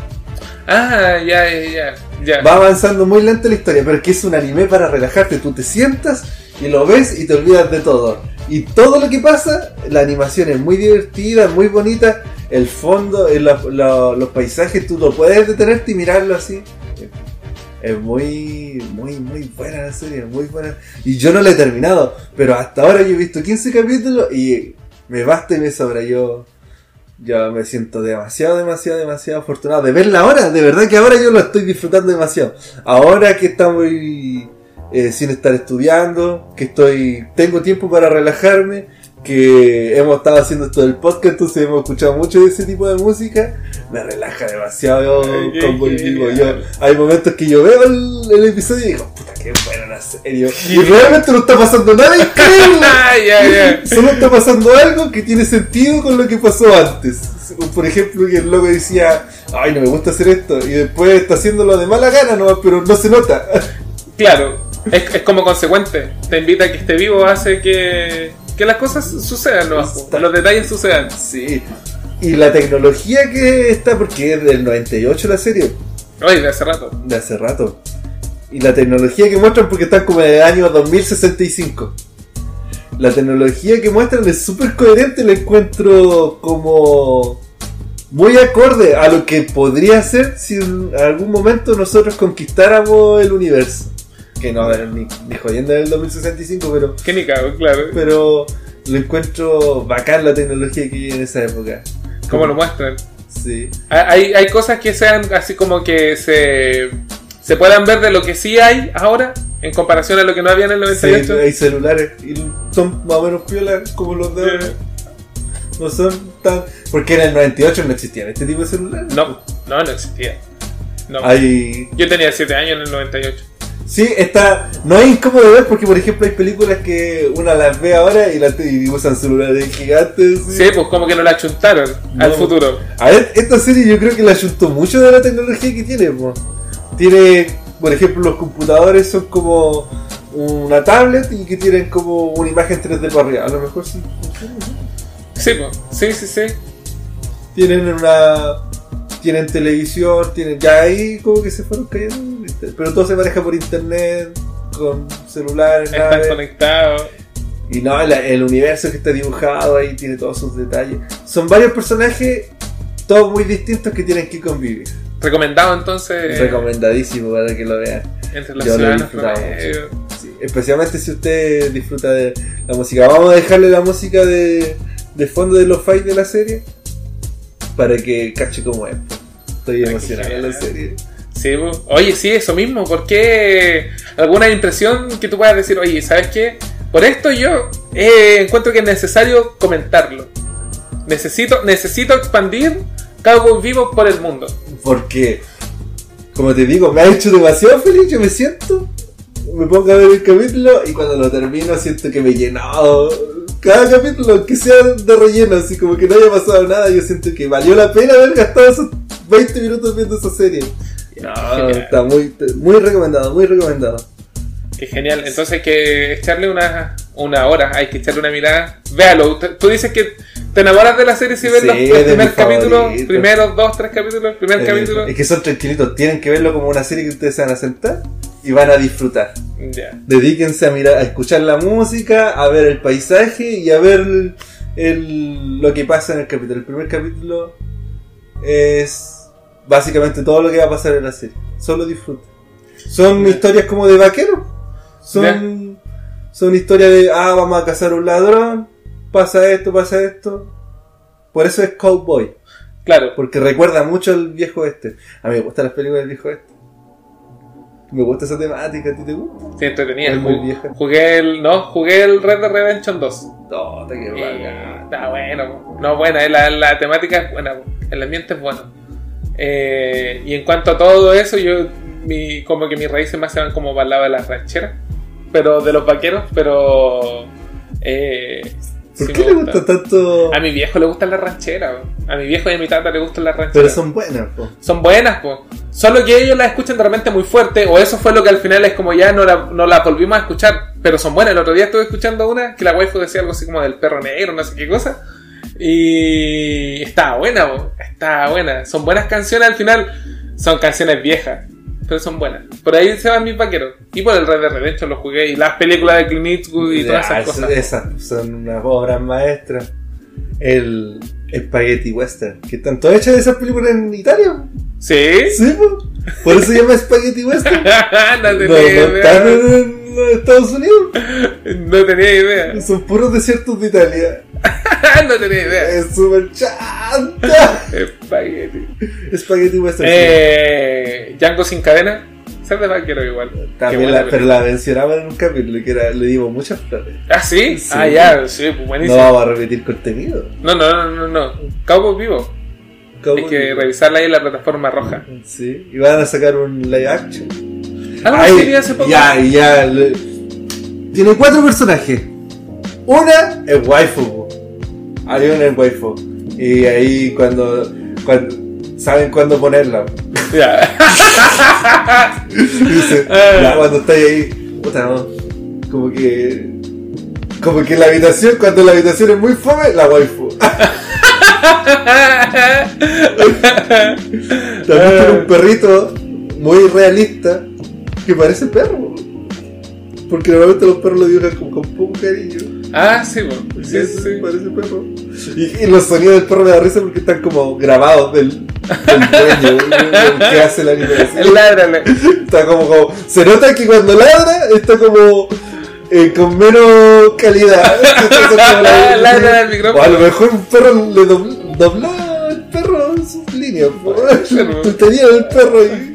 Ah, ya, ya, ya. ya. Va avanzando muy lento la historia, pero es que es un anime para relajarte. Tú te sientas y lo ves y te olvidas de todo. Y todo lo que pasa, la animación es muy divertida, muy bonita. El fondo, eh, los paisajes, tú lo puedes detenerte y mirarlo así. Es muy, muy, muy buena la serie, muy buena. Y yo no la he terminado, pero hasta ahora yo he visto 15 capítulos y me basta y me sobra. Yo, yo me siento demasiado, demasiado, demasiado afortunado de verla ahora. De verdad que ahora yo lo estoy disfrutando demasiado. Ahora que está muy eh, sin estar estudiando, que estoy tengo tiempo para relajarme, que hemos estado haciendo esto del podcast, entonces hemos escuchado mucho de ese tipo de música, me relaja demasiado con Boy qué Vivo. Yo, genial. hay momentos que yo veo el, el episodio y digo, puta, qué buena la serie. Y realmente no está pasando nada increíble. *laughs* Solo está pasando algo que tiene sentido con lo que pasó antes. Por ejemplo, que el loco decía, ay, no me gusta hacer esto. Y después está haciéndolo de mala gana, no, pero no se nota. Claro, es, es como consecuente. Te invita a que esté vivo, hace que, que las cosas sucedan, ¿no? Los detalles sucedan. Sí. Y la tecnología que está, porque es del 98 la serie, Oye, de hace rato. de hace rato. Y la tecnología que muestran, porque están como en el año 2065. La tecnología que muestran es súper coherente, la encuentro como muy acorde a lo que podría ser si en algún momento nosotros conquistáramos el universo. Que no, ni, ni jodiendo en el 2065, pero, Que ni cago, claro. pero lo encuentro bacán la tecnología que hay en esa época. Como lo muestran. Sí. Hay, hay cosas que sean así como que se, se puedan ver de lo que sí hay ahora en comparación a lo que no había en el Sí, 98. hay celulares y son más o menos piolas como los de ahora. No son tan. Porque en el 98 no existían este tipo de celulares. No, no, no existía. No. Hay. Yo tenía 7 años en el 98. Sí, está. No es incómodo de ver porque, por ejemplo, hay películas que una las ve ahora y, la, y usan celulares gigantes. Sí, pues como que no la achuntaron No. al futuro. A ver, esta serie yo creo que le ayuntó mucho de la tecnología que tiene. po. Tiene, por ejemplo, los computadores son como una tablet y que tienen como una imagen 3D para arriba. A lo mejor sí. Sí, pues. Sí, sí, sí. tienen una tienen televisión tienen ya ahí como que se fueron cayendo. Pero todo se maneja por internet con celulares Están conectados. y no el universo que está dibujado ahí tiene todos sus detalles. Son varios personajes todos muy distintos que tienen que convivir. Recomendado entonces recomendadísimo para que lo vean. entre los Yo ciudadanos. Sí, especialmente si usted disfruta de la música. Vamos a dejarle la música de, de fondo de los fights de la serie para que cache cómo es. Estoy emocionado en la serie Sí, oye, sí, eso mismo. ¿Por qué alguna impresión que tú puedas decir, oye, ¿sabes qué? Por esto yo eh, encuentro que es necesario comentarlo. Necesito, necesito expandir Cowboy Vivo por el mundo. Porque, como te digo, me ha hecho demasiado feliz. Yo me siento, me pongo a ver el capítulo y cuando lo termino siento que me he llenado. Cada capítulo, que sea de relleno, así como que no haya pasado nada, yo siento que valió la pena haber gastado esos 20 minutos viendo esa serie. No, Genial. está muy, muy recomendado, muy recomendado. Qué genial. Entonces hay que echarle una, una hora, hay que echarle una mirada. Véalo. Tú- dices que te enamoras de la serie si ves Sí, los, primeros capítulos, primeros dos, tres capítulos, el primer Eh, capítulo. Es que son tranquilitos, tienen que verlo como una serie que ustedes se van a sentar y van a disfrutar. Ya. Dedíquense a mirar, a escuchar la música, a ver el paisaje y a ver el- el- lo que pasa en el capítulo. El primer capítulo es básicamente todo lo que va a pasar en la serie. Solo disfruta. Son historias como de vaquero. Son, son historias de, ah, vamos a cazar un ladrón, pasa esto, pasa esto. Por eso es Cowboy, Claro. porque recuerda mucho al viejo este. A mí me gustan las películas del viejo este. Me gusta esa temática, ¿a ti te gusta? Sí, entretenida. Es muy vieja. Jugué el. No, jugué el Red Dead Redemption 2. No, te quedo Eh, está bueno. No, buena, eh, la, la temática es buena, el ambiente es bueno. Eh, y en cuanto a todo eso, yo mi, como que mis raíces más se van como para el lado de las rancheras, pero de los vaqueros, pero eh, ¿Por sí qué le gusta tanto? A mi viejo le gustan las rancheras, a mi viejo y a mi tata le gustan las rancheras. Pero son buenas, po. Son buenas, po. Solo que ellos las escuchan de repente muy fuerte, o eso fue lo que al final es como ya no la, no la volvimos a escuchar, pero son buenas. El otro día estuve escuchando una que la waifu decía algo así como del perro negro, no sé qué cosa. Y estaba buena, estaba buena. Son buenas canciones al final, son canciones viejas, pero son buenas. Por ahí se van mis vaqueros. Y por el Red Dead Redemption lo jugué, y las películas de Clint Eastwood y todas Ah, esas es- cosas. esas son unas obras maestras. El Spaghetti Western, que están todas hechas de esas películas en Italia. ¿Sí? Sí, po. Por eso se llama Spaghetti Western. *laughs* no en Estados Unidos. No tenía idea. Son puros desiertos de Italia. *laughs* no tenía idea. Es súper chanta. Espagueti. Spaghetti Western. Eh, Django sin cadena. Ser de vaquero igual. También la, pero la mencionaba en un capítulo que era, le dimos muchas flores. ¿Ah, sí? Sí. Ah, ya, sí, pues No buenísimo. vamos a repetir contenido. No, no, no, no, no. Cowboy Vivo. Hay que revisarla ahí en la plataforma roja. Sí, y van a sacar un live action. Algo Ay, así vi hace poco. Ya, ya. le- Tiene cuatro personajes. Una es waifu. Hay una es waifu. Y ahí cuando, cuando saben cuándo ponerla. Ya. *laughs* Dice, Ah. *laughs* ya, cuando estáis ahí, puta, no. Como que. Como que la habitación, cuando la habitación es muy fome, la waifu. *laughs* También tiene un perrito muy realista que parece perro. Porque normalmente los perros lo dibujan como con poco cariño. Ah, sí, pues. Sí, sí. parece perro. Y, y los sonidos del perro me da risa porque están como grabados del, del dueño que hace la animación. Ládrale. Está como, como- Se nota que cuando ladra está como eh, con menos calidad. *laughs* La- Ladra al micrófono. O a lo mejor un perro le dobl- dobló al perro en sus líneas. *laughs* Tenía el perro y.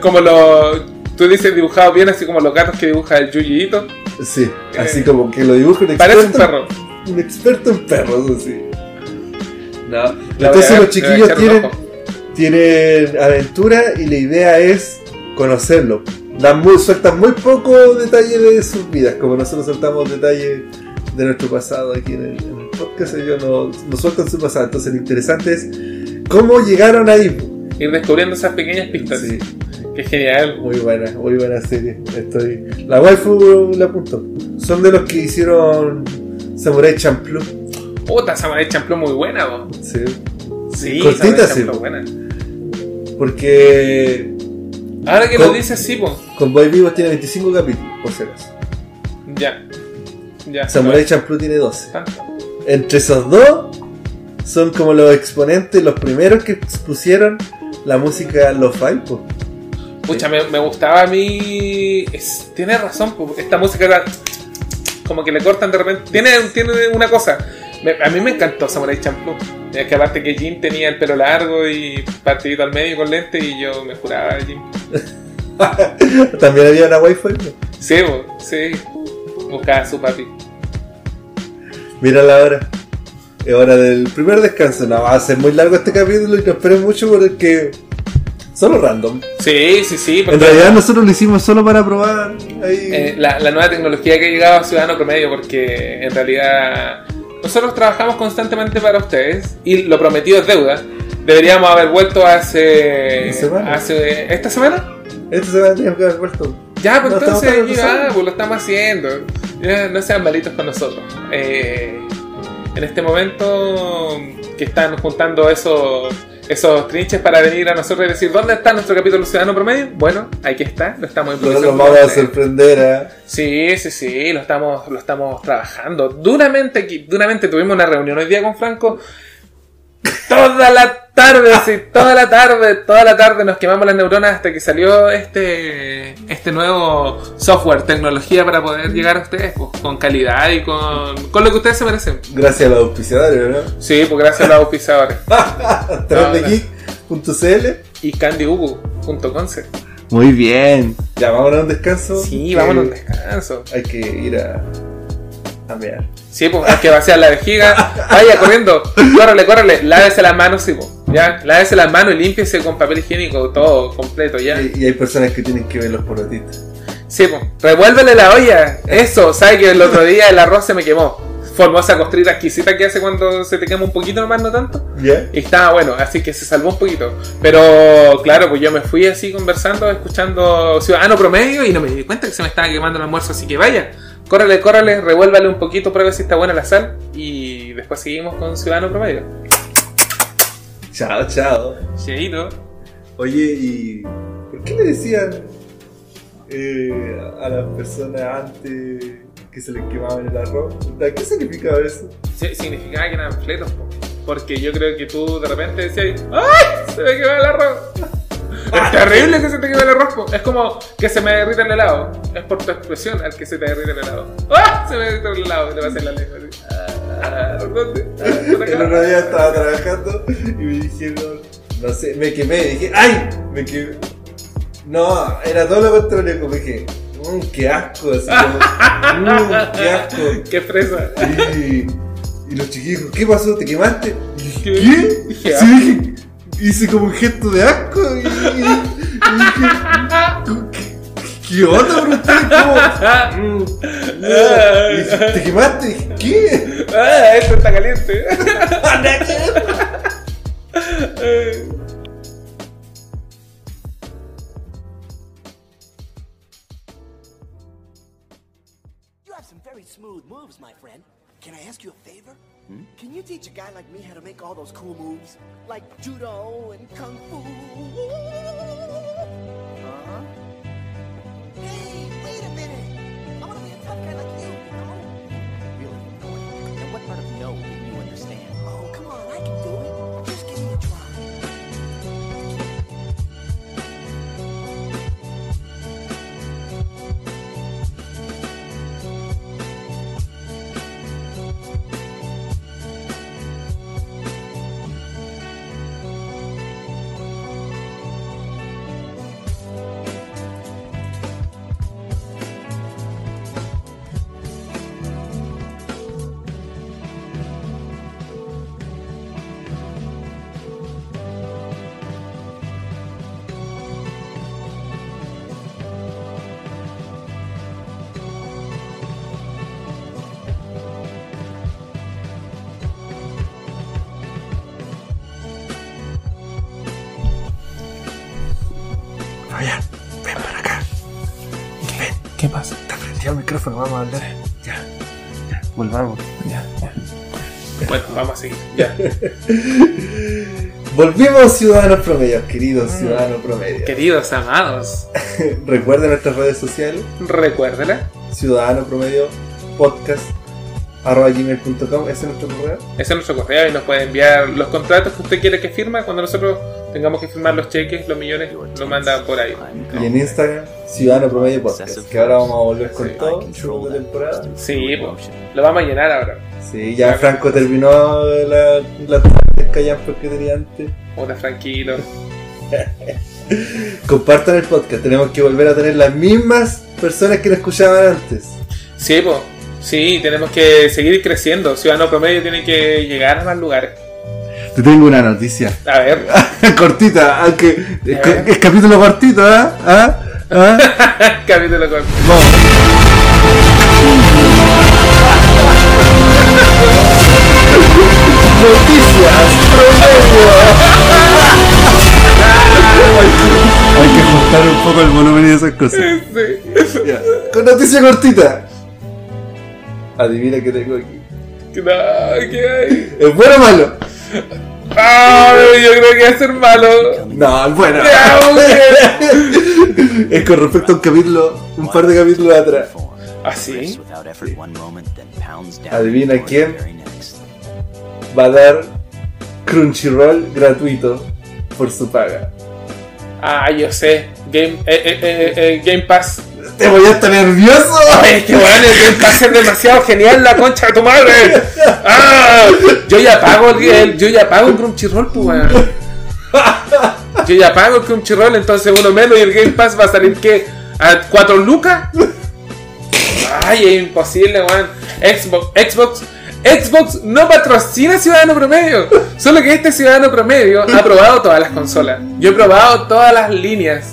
Como lo. Tú dices dibujado bien, así como los gatos que dibuja el Yuyito. Sí, así como que lo dibuja un experto. Parece un perro. Un experto en perros, así. No. Entonces los chiquillos tienen, tienen aventura y la idea es conocerlo. Dan muy, sueltan muy poco detalle de sus vidas, como nosotros soltamos detalles de nuestro pasado aquí en el, en el podcast, ellos no, no sueltan su pasado. Entonces lo interesante es cómo llegaron ahí. Ir descubriendo esas pequeñas pistas. Sí, Qué genial. muy buena, muy buena serie. Estoy... La waifu la apunto. Son de los que hicieron Samurai Champloo. Puta, Samurai Champloo muy buena, vos. Sí. Sí, Cortita, sí, buena. Porque Ahora que Con- lo dices, sí, po. con Boy Vivos tiene 25 capítulos, por si acaso. Ya. Ya. Samurai Champloo tiene 12. Tanto. Entre esos dos son como los exponentes, los primeros que expusieron la música lo-fi. Pucha, me, me gustaba a mí. Es, tiene razón, esta música era como que le cortan de repente. Tiene, tiene una cosa. Me- a mí me encantó Samurai Champloo. Es que aparte que Jin tenía el pelo largo y partidito al medio con lente y yo me juraba a Jin. *laughs* También había una waifu. Sí, sí. Buscaba a su papi. Mira la hora. Es hora del primer descanso. No, va a ser muy largo este capítulo y no esperen mucho porque solo random. Sí, sí, sí. En realidad nosotros lo hicimos solo para probar ahí. Eh, la, la nueva tecnología que ha llegado a Ciudadano Promedio, porque en realidad nosotros trabajamos constantemente para ustedes y lo prometido es deuda. Deberíamos haber vuelto hace. Semana. hace ¿Esta semana? Esta semana teníamos que haber vuelto. Ya, pues No, entonces, nosotros. pues lo estamos haciendo. Ya, no sean malitos con nosotros. Eh, en este momento que están juntando esos, esos trinches para venir a nosotros y decir, ¿dónde está nuestro capítulo Ciudadano Promedio? Bueno, aquí está, lo estamos No improvisando. nos vamos a sorprender a. Sí, sí, sí, lo estamos, lo estamos trabajando duramente. Duramente tuvimos una reunión hoy día con Franco. Toda la tarde, sí, *laughs* toda la tarde, toda la tarde nos quemamos las neuronas hasta que salió este, este nuevo software, tecnología para poder llegar a ustedes pues, con calidad y con, con lo que ustedes se merecen. Gracias a los auspiciadores, ¿no? Sí, pues gracias a los auspiciadores. *laughs* Y candyubu.conce. Muy bien. Ya, vámonos a un descanso. Sí, vámonos a un descanso. Hay que ir a. a mear. Sí, pues hay que vaciar la vejiga. Vaya corriendo, córrele, córrele, lávese las manos, sí, pues. Ya, lávese las manos y límpiese con papel higiénico, todo completo, ya. Y, y hay personas que tienen que ver los porotitos. Sí, pues. Revuélvele la olla. Eso, ¿sabes que el otro día el arroz se me quemó? Formó esa costrita exquisita que hace cuando se te quema un poquito nomás, no tanto. ¿Ya? Y estaba bueno, así que se salvó un poquito. Pero claro, pues yo me fui así conversando, escuchando Ciudadano Promedio y no me di cuenta que se me estaba quemando el almuerzo, así que vaya. Córrele, córrele, revuélvale un poquito, pruebe si está buena la sal y después seguimos con Ciudadano Promedio. Chao, chao. Cheito. Oye, ¿y por qué le decían eh, a las personas antes que se les quemaba el arroz? ¿Qué significaba eso? Sí, significaba que eran fletos, po. porque yo creo que tú de repente decías, ¡ay! Se me quemó el arroz. Es terrible que se te queme el po. es como que se me derrita el helado. Es por tu expresión al que se te derrite el helado. ¡Ah! Se me derrita el helado y te va a hacer la lengua. así. Ah, ¿Por dónde? Ah, acá. El otro día estaba trabajando y me dijeron, no sé, me quemé, dije, ¡ay! Me quemé. No, era todo lo contrario, como dije, mmm, qué asco, así como, mmm, qué asco. *laughs* Qué fresa. Y, y los chiquillos, ¿qué pasó? ¿Te quemaste? ¿Qué? ¿Qué? Dije, Sí, hice como un gesto de asco y, y- y dije, ¿qué, qué onda, mm, no. Y dije, ¿te quemaste? Y dije, ¿qué? Ah, esto está caliente. *laughs* You have some very smooth moves, my friend. Can I ask you a favor? Can you teach a guy like me how to make all those cool moves? Like judo and kung fu? Uh-huh. Hey, wait a minute! I want to be a tough guy like you, you know? Really? And what part of no vamos a hablar. Ya, ya, volvamos. Ya, ya. Bueno, vamos a seguir. Ya. *laughs* Volvimos ciudadanos promedios, queridos ciudadanos promedios. Queridos amados, *laughs* Recuerden nuestras redes sociales, recuérdela. ciudadano promedio podcast arroba gmail.com, ese es nuestro correo. Ese es nuestro correo y nos puede enviar los contratos que usted quiere que firme. Cuando nosotros tengamos que firmar los cheques, los millones, lo manda por ahí. Y en Instagram, ciudadano promedio podcast, que ahora vamos a volver con Sí. todo, segunda temporada. Sí, pues, lo vamos a llenar ahora. Sí, ya Franco terminó la, la callampas que tenía antes. Puta, tranquilo. *laughs* Compartan el podcast, tenemos que volver a tener las mismas personas que nos escuchaban antes. Sí, pues. Sí, tenemos que seguir creciendo. Ciudadano Promedio tiene que llegar a más lugares. Te tengo una noticia. A ver. *laughs* cortita, aunque es, es capítulo cortito, ¿ah? ¿Ah? ¿Ah? *laughs* Capítulo corto. *laughs* Noticias promedio. Hay que ajustar un poco el volumen y esas cosas. Sí. Ya. Con noticia cortita. Adivina qué tengo aquí. No, ¿qué hay? ¿Es bueno o malo? Ay, yo creo que va a ser malo. No, es *laughs* bueno. Es con respecto a un capítulo, un par de capítulos atrás. ¿Ah, sí? Adivina quién va a dar Crunchyroll gratuito por su paga. Ah, yo sé. Game, eh, eh, eh, eh, Game Pass. Te voy a estar nervioso. Ay, que bueno, el Game Pass es demasiado genial, la concha de tu madre. Ah, yo ya pago el- yo ya pago el Crunchyroll, pues weón. Yo ya pago el Crunchyroll, entonces uno menos y el Game Pass va a salir que a 4 lucas. Ay, es imposible, weón. Xbox, Xbox, Xbox no patrocina Ciudadano Promedio. Solo que este Ciudadano Promedio ha probado todas las consolas. Yo he probado todas las líneas.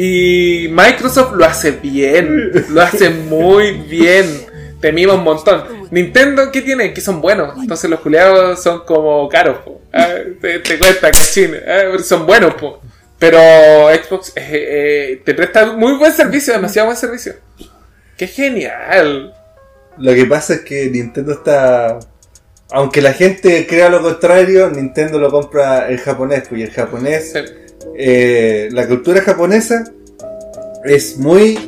Y Microsoft lo hace bien. Lo hace muy bien. Te mima un montón. Nintendo, ¿qué tiene? Que son buenos. Entonces los culiados son como caros, po. Ah, te, te cuesta cachín. Ah, son buenos, po. Pero Xbox eh, eh, te presta muy buen servicio, demasiado buen servicio. ¡Qué genial! Lo que pasa es que Nintendo está. Aunque la gente crea lo contrario, Nintendo lo compra en japonés, pues, y el japonés, Sí. Eh, la cultura japonesa es muy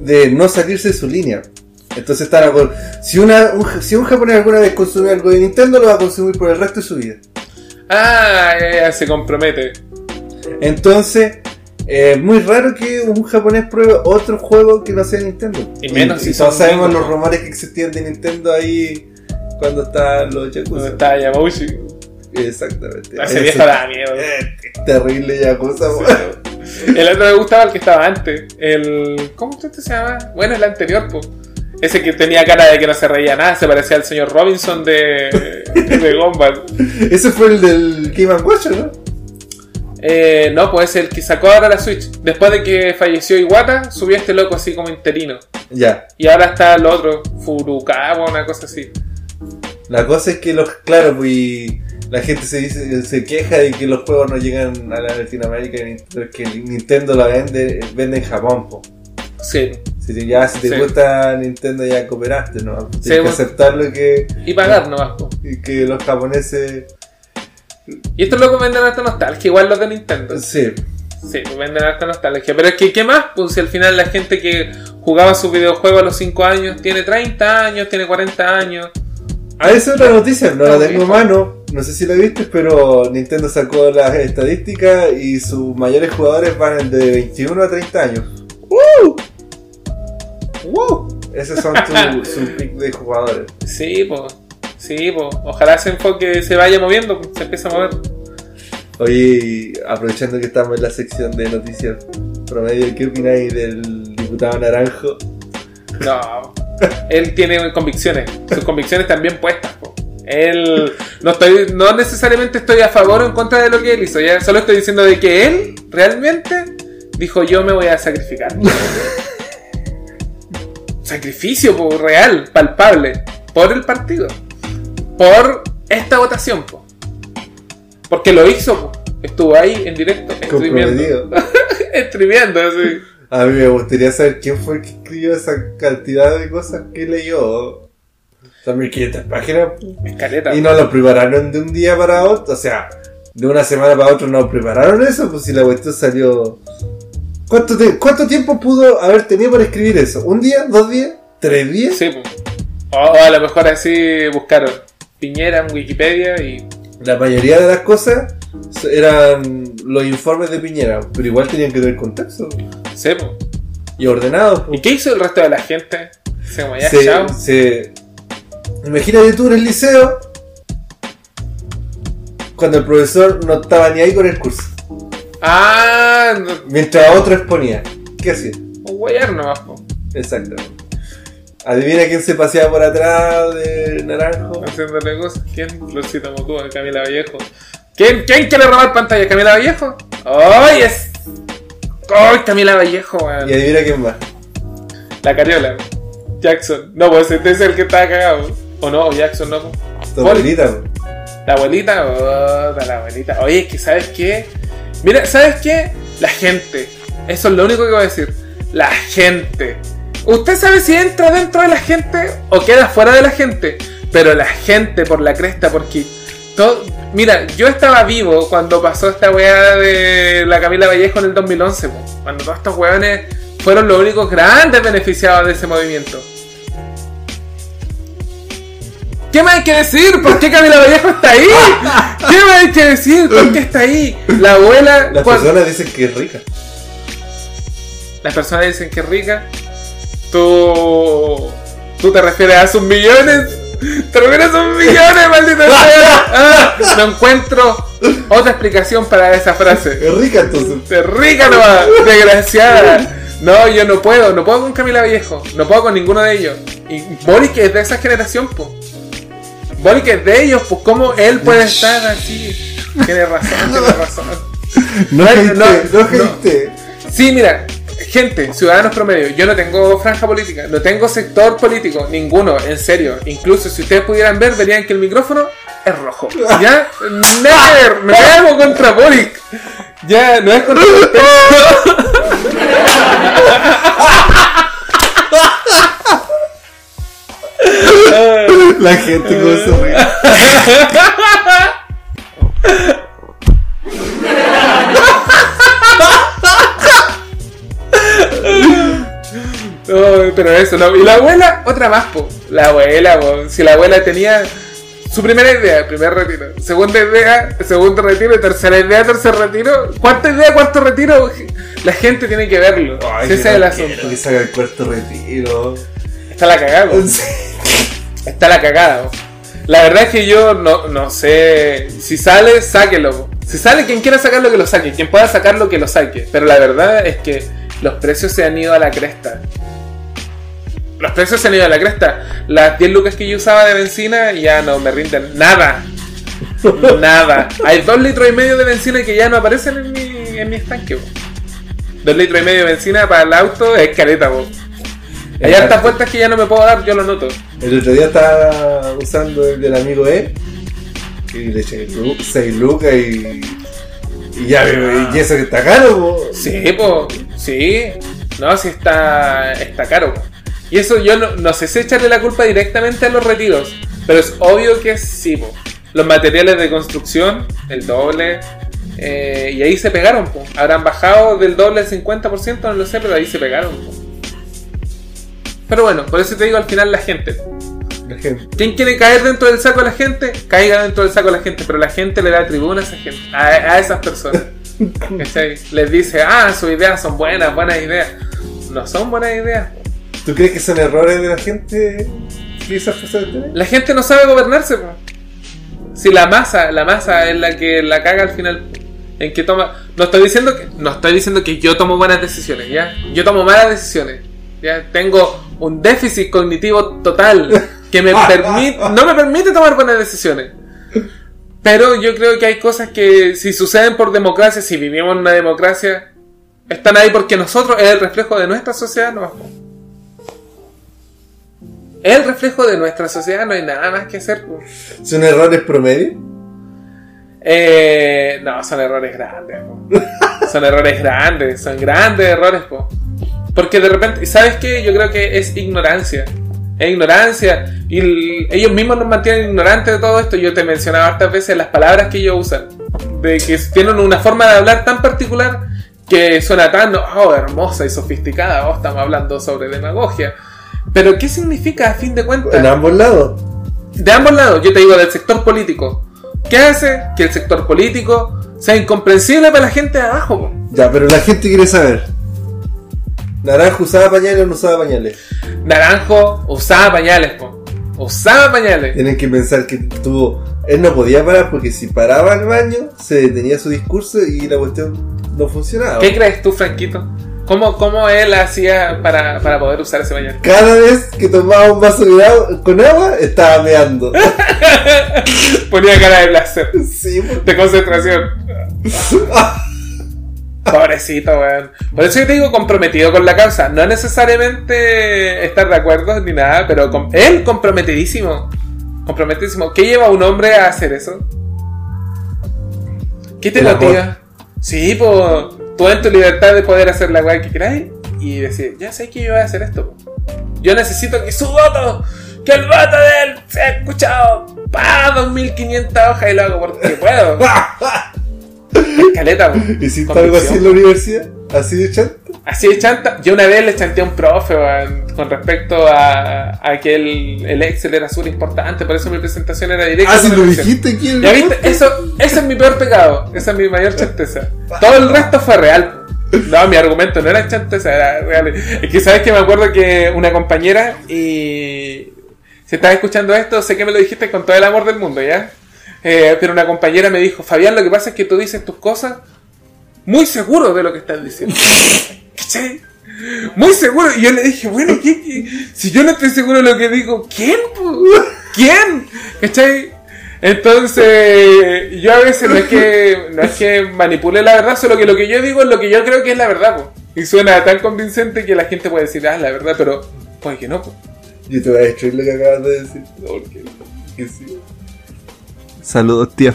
de no salirse de su línea. Entonces están si, una, un, si un japonés alguna vez consume algo de Nintendo, lo va a consumir por el resto de su vida. Ah, se compromete. Entonces, eh, es muy raro que un japonés pruebe otro juego que no sea Nintendo. Y menos si todos son sabemos los rumores que existían de Nintendo ahí cuando estaban los ¿Dónde Yakuza. está Yamauchi? Exactamente. Ese viejo da miedo. eh, terrible Yakuza. Sí. El otro me gustaba el que estaba antes. El. ¿Cómo usted se llama? Bueno, el anterior, pues. Ese que tenía cara de que no se reía nada, se parecía al señor Robinson de, de Gumball. Ese fue el del Game Watcher, ¿no? Eh, no, pues es el que sacó ahora la Switch. Después de que falleció Iwata, subió este loco así como interino. Ya. Y ahora está el otro, Furukawa, una cosa así. La cosa es que los, claro, pues la gente se dice, se queja de que los juegos no llegan a la Latinoamérica porque Nintendo la vende, vende en Japón, po. Sí. Si te, ya si te Sí. gusta Nintendo ya cooperaste, ¿no? Tienes Sí, que bueno. aceptarlo que, Y pagar nomás, po. y que los japoneses, Y estos locos venden harta nostalgia, igual los de Nintendo. sí, Sí, venden harta nostalgia. Pero es que, ¿qué más? Pues si al final la gente que jugaba sus videojuegos a los 5 años tiene 30 años, tiene 40 años. Ah, esa es otra noticia, no la tengo a mano, no sé si la viste, pero Nintendo sacó las estadísticas y sus mayores jugadores van de 21 a 30 años. ¡Woo! ¡Woo! Esos son tu, su pick de jugadores. Sí, pues. Sí, pues. Ojalá ese enfoque se vaya moviendo, se empieza a mover. Oye, aprovechando que estamos en la sección de noticias promedio, ¿qué opináis del diputado Naranjo? No. Él tiene convicciones. Sus convicciones también puestas, po. Él. No, estoy, no necesariamente estoy a favor o en contra de lo que él hizo. Ya solo estoy diciendo de que él realmente dijo: Yo me voy a sacrificar. *laughs* Sacrificio po, real, palpable. Por el partido. Por esta votación, po. Porque lo hizo. Estuvo ahí en directo, streameando. Streameando, *laughs* así. A mí me gustaría saber quién fue el que escribió esa cantidad de cosas que leyó. Son 1500 páginas. Escaleta. Y no lo prepararon de un día para otro. O sea, de una semana para otro no prepararon eso. Pues si la cuestión salió. ¿Cuánto, te- ¿Cuánto tiempo pudo haber tenido para escribir eso? ¿Un día? ¿Dos días? ¿Tres días? Sí, o, o a lo mejor así buscaron Piñera en Wikipedia y. La mayoría de las cosas eran los informes de Piñera, pero igual tenían que tener contexto Sí, po. y ordenados. ¿Y qué hizo el resto de la gente? Se ya, se, chao. se- Imagínate tú en el liceo cuando el profesor no estaba ni ahí con el curso, Ah, no, mientras otro exponía. ¿Qué hacía? un guayar nomás. Exactamente. Adivina quién se paseaba por atrás de Naranjo. Haciéndole cosas. ¿Quién? Florcita Motúa, Camila Vallejo. ¿Quién, ¿Quién quiere robar pantalla? ¿Camila Vallejo? ¡Ay, es! ¡Ay, Camila Vallejo, weón! Y adivina quién más. La Cariola. Jackson. No, pues este es el que estaba cagado. ¿O no? ¿O Jackson no? Tu abuelita, po. La abuelita, oh, la abuelita. Oye, es que ¿sabes qué? Mira, ¿sabes qué? La gente. Eso es lo único que voy a decir. La gente. Usted sabe si entra dentro de la gente o queda fuera de la gente. Pero la gente por la cresta, porque todo... Mira, yo estaba vivo cuando pasó esta weá de la Camila Vallejo en el 2011. po. Cuando todos estos weones fueron los únicos grandes beneficiados de ese movimiento. ¿Qué más hay que decir? ¿Por qué Camila Vallejo está ahí? *laughs* ¿Qué más hay que decir? ¿Por qué está ahí? La abuela. Las personas dicen que es rica. Las personas dicen que es rica. Tú. ¿Tú te refieres a sus millones? ¿Te a sus millones, maldita sea? *laughs* Ah, no encuentro otra explicación para esa frase. Es rica entonces. De rica nomás, desgraciada. No, yo no puedo, no puedo con Camila Vallejo, no puedo con ninguno de ellos. Y Boris que es de esa generación, pues. Boris que es de ellos, pues cómo él puede estar así. Tiene razón, tiene razón. *laughs* No No, no, no. Sí, mira, gente, ciudadanos promedio, yo no tengo franja política, no tengo sector político, ninguno, en serio. Incluso si ustedes pudieran ver, verían que el micrófono es rojo. ¿Ya? Nada que ver, no es algo contra Boric. Ya, no es contra La gente como se ríe. Pero eso, no. Y la abuela, otra más, po. La abuela, po. Si la abuela tenía su primera idea, primer retiro. Segunda idea, segundo retiro. Tercera idea, tercer retiro. Cuarta idea, cuarto retiro. La gente tiene que verlo. Ay, Si ese es el asunto. que salga el cuarto retiro. Está la cagada, po. *laughs* Está la cagada, po. La verdad es que yo no, no sé. Si sale, sáquelo, po. Si sale quien quiera sacar lo que lo saque, quien pueda sacar lo que lo saque. Pero la verdad es que los precios se han ido a la cresta. Los precios se han ido a la cresta. Las 10 lucas que yo usaba de benzina ya no me rinden nada. Nada. Hay 2 litros y medio de benzina que ya no aparecen en mi, en mi estanque. 2 litros y medio de benzina para el auto es caleta, po. Hay hartas vueltas que ya no me puedo dar, yo lo noto. El otro día estaba usando el del amigo E y le eché 6 lucas y. Y ya, y eso que está caro, po. Sí, po, sí. No, sí está, está caro. po. Y eso yo no, no sé si echarle la culpa directamente a los retiros, pero es obvio que sí, po. Los materiales de construcción, el doble, eh, y ahí se pegaron, po. Habrán bajado del doble al 50%, no lo sé, pero ahí se pegaron, po. Pero bueno, por eso te digo al final la gente. La gente. ¿Quién quiere caer dentro del saco de la gente? Caiga dentro del saco de la gente, pero la gente le da tribuna a esa gente, a, a esas personas. *laughs* ¿Cachai? Les dice, ah, sus ideas son buenas, buenas ideas. No son buenas ideas. ¿Tú crees que son errores de la gente esas tienen? La gente no sabe gobernarse. po. Si la masa, la masa es la que la caga al final. En que toma. No estoy diciendo que. No estoy diciendo que yo tomo buenas decisiones, ¿ya? Yo tomo malas decisiones. ¿Ya? Tengo un déficit cognitivo total que me *laughs* permite. No me permite tomar buenas decisiones. Pero yo creo que hay cosas que si suceden por democracia, si vivimos en una democracia, están ahí porque nosotros es el reflejo de nuestra sociedad, no Es el reflejo de nuestra sociedad, no hay nada más que hacer. po. ¿Son errores promedio? Eh, no, son errores grandes. po. *laughs* Son errores grandes, son grandes errores. Po. Porque de repente, ¿sabes qué? Yo creo que es ignorancia. Es ignorancia. Y el- ellos mismos nos mantienen ignorantes de todo esto. Yo te mencionaba hartas veces las palabras que ellos usan. De que tienen una forma de hablar tan particular que suena tan oh, hermosa y sofisticada. Oh, estamos hablando sobre demagogia. Pero ¿qué significa a fin de cuentas? En ambos lados. de ambos lados, yo te digo del sector político. ¿Qué hace que el sector político sea incomprensible para la gente de abajo? po? Ya, pero la gente quiere saber. ¿Naranjo usaba pañales o no usaba pañales? Naranjo usaba pañales, po. Usaba pañales. Tienen que pensar que tuvo. Él no podía parar porque si paraba al baño, se detenía su discurso y la cuestión no funcionaba. ¿Qué crees tú, Franquito? ¿Cómo, cómo él hacía para, para poder usar ese pañal? Cada vez que tomaba un vaso de agua, con agua, estaba meando. *laughs* Ponía cara de placer, sí, de concentración. *laughs* Pobrecito, weón. Por eso yo te digo comprometido con la causa. No necesariamente estar de acuerdo ni nada, pero com- él comprometidísimo. Comprometidísimo. ¿Qué lleva a un hombre a hacer eso? ¿Qué te El amor. motiva? Sí, pues tú en tu libertad de poder hacer la weá que queráis y decir, ya sé que yo voy a hacer esto. Yo necesito que su voto, que el voto de él sea escuchado. Pa, 2500 hojas y lo hago porque puedo. *laughs* Escaleta, po. ¿Hiciste algo así en la universidad? ¿Así de chanta? Así de chanta. Yo una vez le chanté a un profe con respecto a, a que el, el Excel era súper importante, por eso mi presentación era directa. Ah, si lo dijiste aquí en Ya viste, eso, ese es mi peor pecado, esa es mi mayor chanteza. Todo el resto fue real. No, mi argumento no era chanteza, era real. Es que sabes que me acuerdo que una compañera y si estás escuchando esto, sé que me lo dijiste con todo el amor del mundo, ¿ya? Eh, pero una compañera me dijo, Fabián, lo que pasa es que tú dices tus cosas muy seguro de lo que estás diciendo. *laughs* ¿Cachai? Muy seguro. Y yo le dije, bueno, ¿qué, qué? si yo no estoy seguro de lo que digo, ¿quién? ¿Quién? ¿Cachai? Entonces, yo a veces no es que no es que manipule la verdad, solo que lo que yo digo es lo que yo creo que es la verdad, po. Y suena tan convincente que la gente puede decir, ah, es la verdad, pero puede que no, po. Yo te voy a destruir lo que acabas de decir. No, porque- Que sí. Saludos, tía.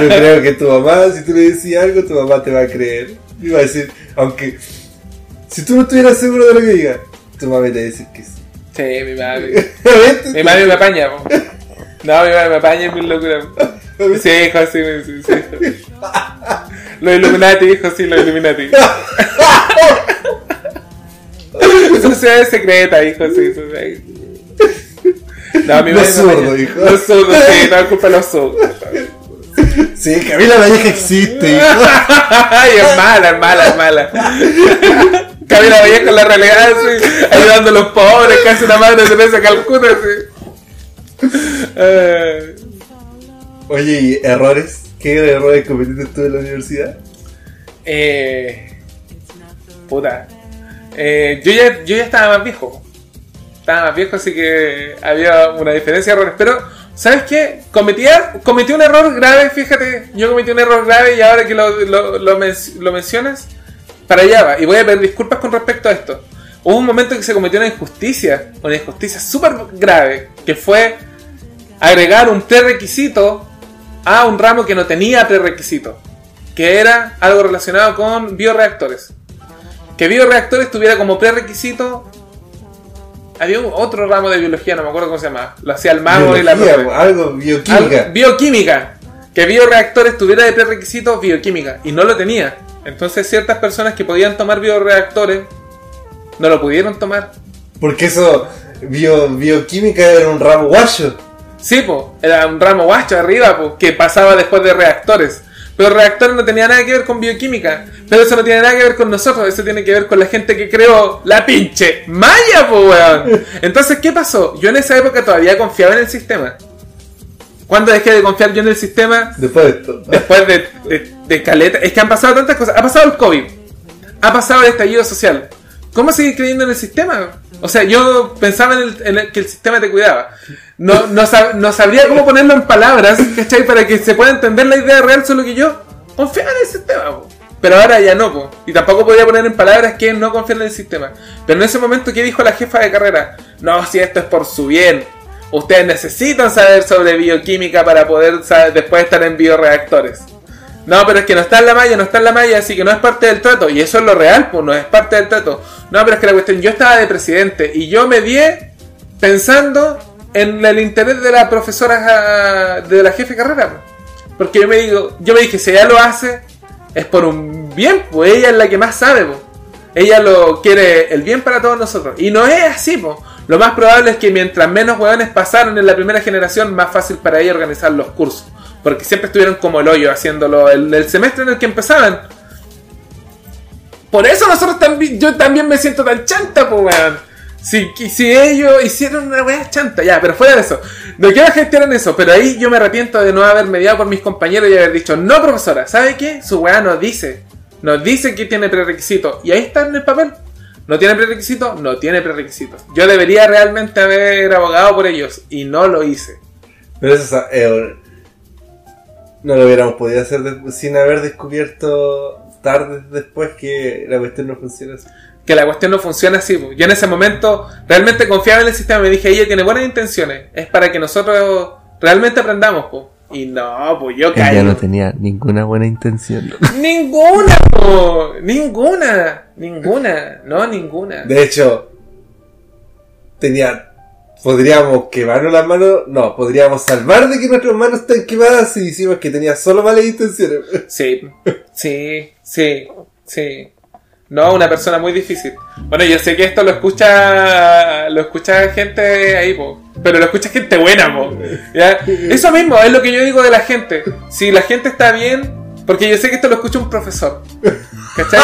Yo creo que tu mamá, si tú le decís algo, tu mamá te va a creer. Y va a decir, aunque. Si tú no estuvieras seguro de lo que diga, tu mamá te va a decir que sí. Sí, mi madre. *laughs* ¿Viste? Mi madre me apaña, po. No, mi madre me apaña en mis locuras. Sí, hijo, sí, sí, sí. Los Illuminati, hijo, sí, los Illuminati. *laughs* Sociedad secreta, hijo, sí. sí. No, mi Los zurdos, hijo. Los zurdos, sí, no culpa los zurdos. Sí, Camila Valleja existe, hijo. Ay, es mala, es mala, es mala. Camila Vallejo con la realidad, sí, ayudando a los pobres, casi una madre de Teresa Calcuta, sí. Eh, Oye, ¿y errores? ¿Qué errores cometiste tú en la universidad? Eh, puta. Eh, yo, ya, yo ya estaba más viejo. Estaba más viejo, así que había una diferencia de errores. Pero, ¿sabes qué? Cometía, cometí un error grave, fíjate. Yo cometí un error grave y ahora que lo, lo, lo men- lo mencionas, para allá va. Y voy a pedir disculpas con respecto a esto. Hubo un momento en que se cometió una injusticia, una injusticia súper grave, que fue agregar un prerequisito a un ramo que no tenía prerequisito, que era algo relacionado con bioreactores. Que bioreactores tuviera como prerequisito. Había un- otro ramo de biología, no me acuerdo cómo se llamaba. Lo hacía el mago y la profe. algo, bioquímica. Bioquímica. Que bioreactores tuviera de prerequisito bioquímica. Y no lo tenía. Entonces ciertas personas que podían tomar bioreactores no lo pudieron tomar. Porque eso, bio- bioquímica era un ramo guacho. Sí, po, era un ramo guacho arriba, po, que pasaba después de reactores. Pero reactores no tenía nada que ver con bioquímica. Pero eso no tiene nada que ver con nosotros, eso tiene que ver con la gente que creó la pinche Maya, po, weón. Entonces, ¿qué pasó? Yo en esa época todavía confiaba en el sistema. ¿Cuándo dejé de confiar yo en el sistema? Después de esto. Después de, de, de caleta. Es que han pasado tantas cosas. Ha pasado el COVID. Ha pasado el estallido social. ¿Cómo seguir creyendo en el sistema? O sea, yo pensaba en, el- en el- que el sistema te cuidaba. No, no, sab- no sabría cómo ponerlo en palabras, ¿cachai? Para que se pueda entender la idea real, solo que yo confiaba en el sistema. Pero ahora ya no, po. y tampoco podría poner en palabras que no confiar en el sistema. Pero en ese momento, ¿qué dijo la jefa de carrera? No, si esto es por su bien. Ustedes necesitan saber sobre bioquímica para poder saber- después estar en bioreactores. No, pero es que no está en la malla, no está en la malla, así que no es parte del trato. Y eso es lo real, pues no es parte del trato. No, pero es que la cuestión, yo estaba de presidente y yo me di pensando en el interés de la profesora, ah, de la jefe de carrera. Porque yo me digo, yo me dije, si ella lo hace, es por un bien, pues ella es la que más sabe, pues. Ella lo quiere el bien para todos nosotros. Y no es así, pues. Lo más probable es que mientras menos hueones pasaron en la primera generación, más fácil para ella organizar los cursos. Porque siempre estuvieron como el hoyo haciéndolo el, el semestre en el que empezaban. Por eso nosotros también, yo también me siento tan chanta, pues weón. Si, ellos hicieron una weá chanta, ya, pero fuera de eso. No quiero gestionar eso, pero ahí yo me arrepiento de no haber mediado por mis compañeros y haber dicho, no profesora, ¿sabe qué? Su weá nos dice. Nos dice que tiene prerequisito. Y ahí está en el papel. ¿No tiene prerequisito? No tiene prerequisito. Yo debería realmente haber abogado por ellos y no lo hice. Pero eso eh, no lo hubiéramos podido hacer sin haber descubierto tarde después que la cuestión no funciona así. Que la cuestión no funciona así. Yo en ese momento realmente confiaba en el sistema. Me dije, ella tiene buenas intenciones. Es para que nosotros realmente aprendamos. po. Y no, pues yo Ella caí. no tenía ninguna buena intención. *laughs* Ninguna, po. ninguna, ninguna, no, ninguna. De hecho, tenía. Podríamos quemarnos las manos. No, podríamos salvar de que nuestras manos estén quemadas si decimos que tenía solo malas intenciones. Sí, sí, sí, sí. No, una persona muy difícil. Bueno, yo sé que esto lo escucha lo escucha gente ahí, po. Pero lo escucha gente buena, po. Eso mismo es lo que yo digo de la gente. Si la gente está bien, porque yo sé que esto lo escucha un profesor. ¿Cachai?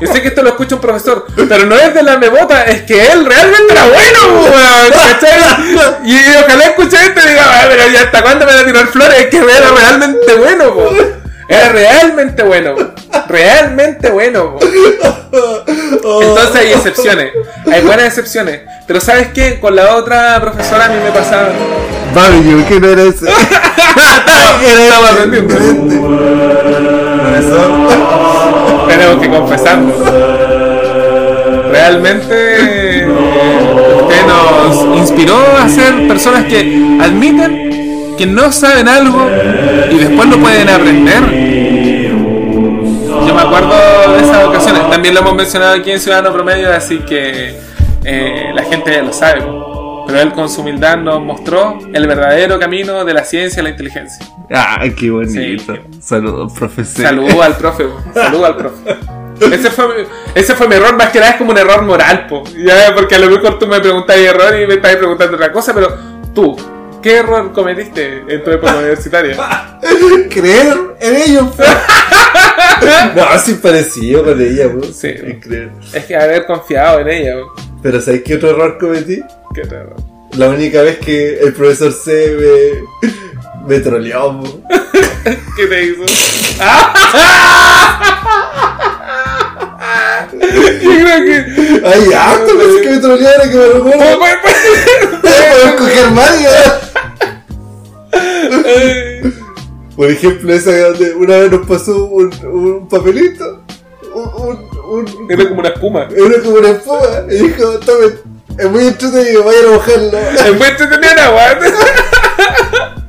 Yo sé que esto lo escucha un profesor, pero no es de la mebota, es que él realmente era bueno, ¿cachai? Y ojalá escuche esto y diga, "Ah, pero ya hasta cuándo me van a tirar flores, es que era realmente bueno, po. Era realmente bueno. Realmente bueno. Entonces hay excepciones. Hay buenas excepciones. Pero ¿sabes qué? Con la otra profesora a mí me pasaba... No era ese. *laughs* Estaba aprendiendo. Profesor. Tenemos que confesarlo. Realmente usted nos inspiró a ser personas que admiten que no saben algo y después lo pueden aprender. Yo me acuerdo de esas ocasiones. También lo hemos mencionado aquí en Ciudadano Promedio, así que eh, la gente ya lo sabe. Pero él con su humildad nos mostró el verdadero camino de la ciencia y la inteligencia. Ah, qué bonito. Sí. Saludos, profesor. Saludo al profe, po. saludo al profe. Ese fue, mi, ese fue mi error, más que nada es como un error moral, po. Ya, porque a lo mejor tú me preguntas error y me estás preguntando otra cosa, pero tú, ¿qué error cometiste en tu época universitaria? *laughs* Creer en ellos. *laughs* no, parecido con ella, po. Sí. Creer. Es que haber confiado en ella, po. Pero ¿sabes qué otro error cometí? Qué otro error. La única vez que el profesor C me, me troleó. *laughs* ¿Qué te hizo? Yo creo que. Ay, harto, pensé que me troleara que me recuerdo. Puedo coger más, ya. Por ejemplo, esa donde una vez nos pasó un, un papelito. Un, Era como una espuma. era como una espuma. Y dijo, tomen, es muy entretenido, vayan a mojarlo. En vez de tener agua. *laughs*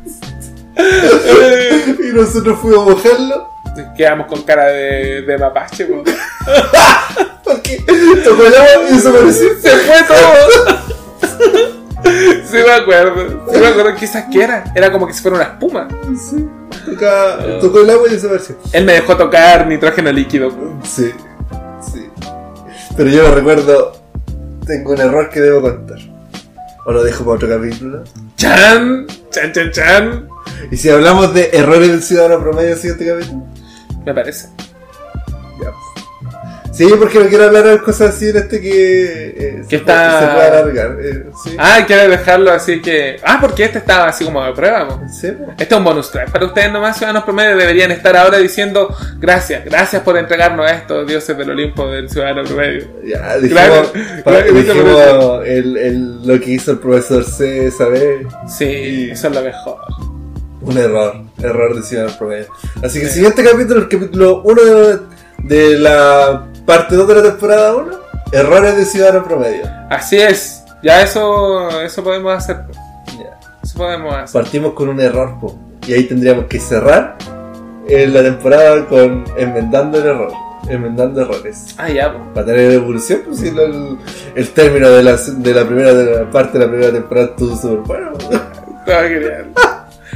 Y nosotros fuimos a mojarlo. Quedamos con cara de, de mapache, po. Porque tocó el agua y desapareció. Se fue todo. Sí me acuerdo. Sí me acuerdo esa que era. Era como que si fuera una espuma. Sí. Tocó, tocó el agua y desapareció. Él me dejó tocar nitrógeno líquido. Sí, sí. Pero yo no recuerdo. Tengo un error que debo contar. O lo dejo para otro capítulo. Chan, chan, chan, chan. Y si hablamos de errores del ciudadano promedio siguiente capítulo. Me parece. Ya. Sí, porque no quiero hablar de cosas así en este que. eh, se Que está- puede- Se puede alargar. eh, sí. Ah, quiere dejarlo así que. Ah, porque este estaba así como de prueba. Sí. Este es un bonus track. Para ustedes nomás, ciudadanos promedio, deberían estar ahora diciendo gracias, gracias por entregarnos esto, dioses del Olimpo del ciudadano promedio. Ya, dijimos, Claro, pa- claro, dijimos el, el- lo que hizo el profesor C esa vez. Sí, eso es lo mejor. Un error, error de ciudadano promedio. Así que el siguiente capítulo, el capítulo 1 de, de la parte 2 de la temporada 1, errores de ciudadano promedio. Así es. Ya eso, eso podemos hacer. Ya. Eso podemos hacer. Partimos con un error, po. y ahí tendríamos que cerrar eh, la temporada con enmendando el error, enmendando errores. Ah, ya, po. Para tener evolución, pues si el, el término de la, de la primera de la parte de la primera temporada estuvo súper bueno. *laughs* Estaba genial.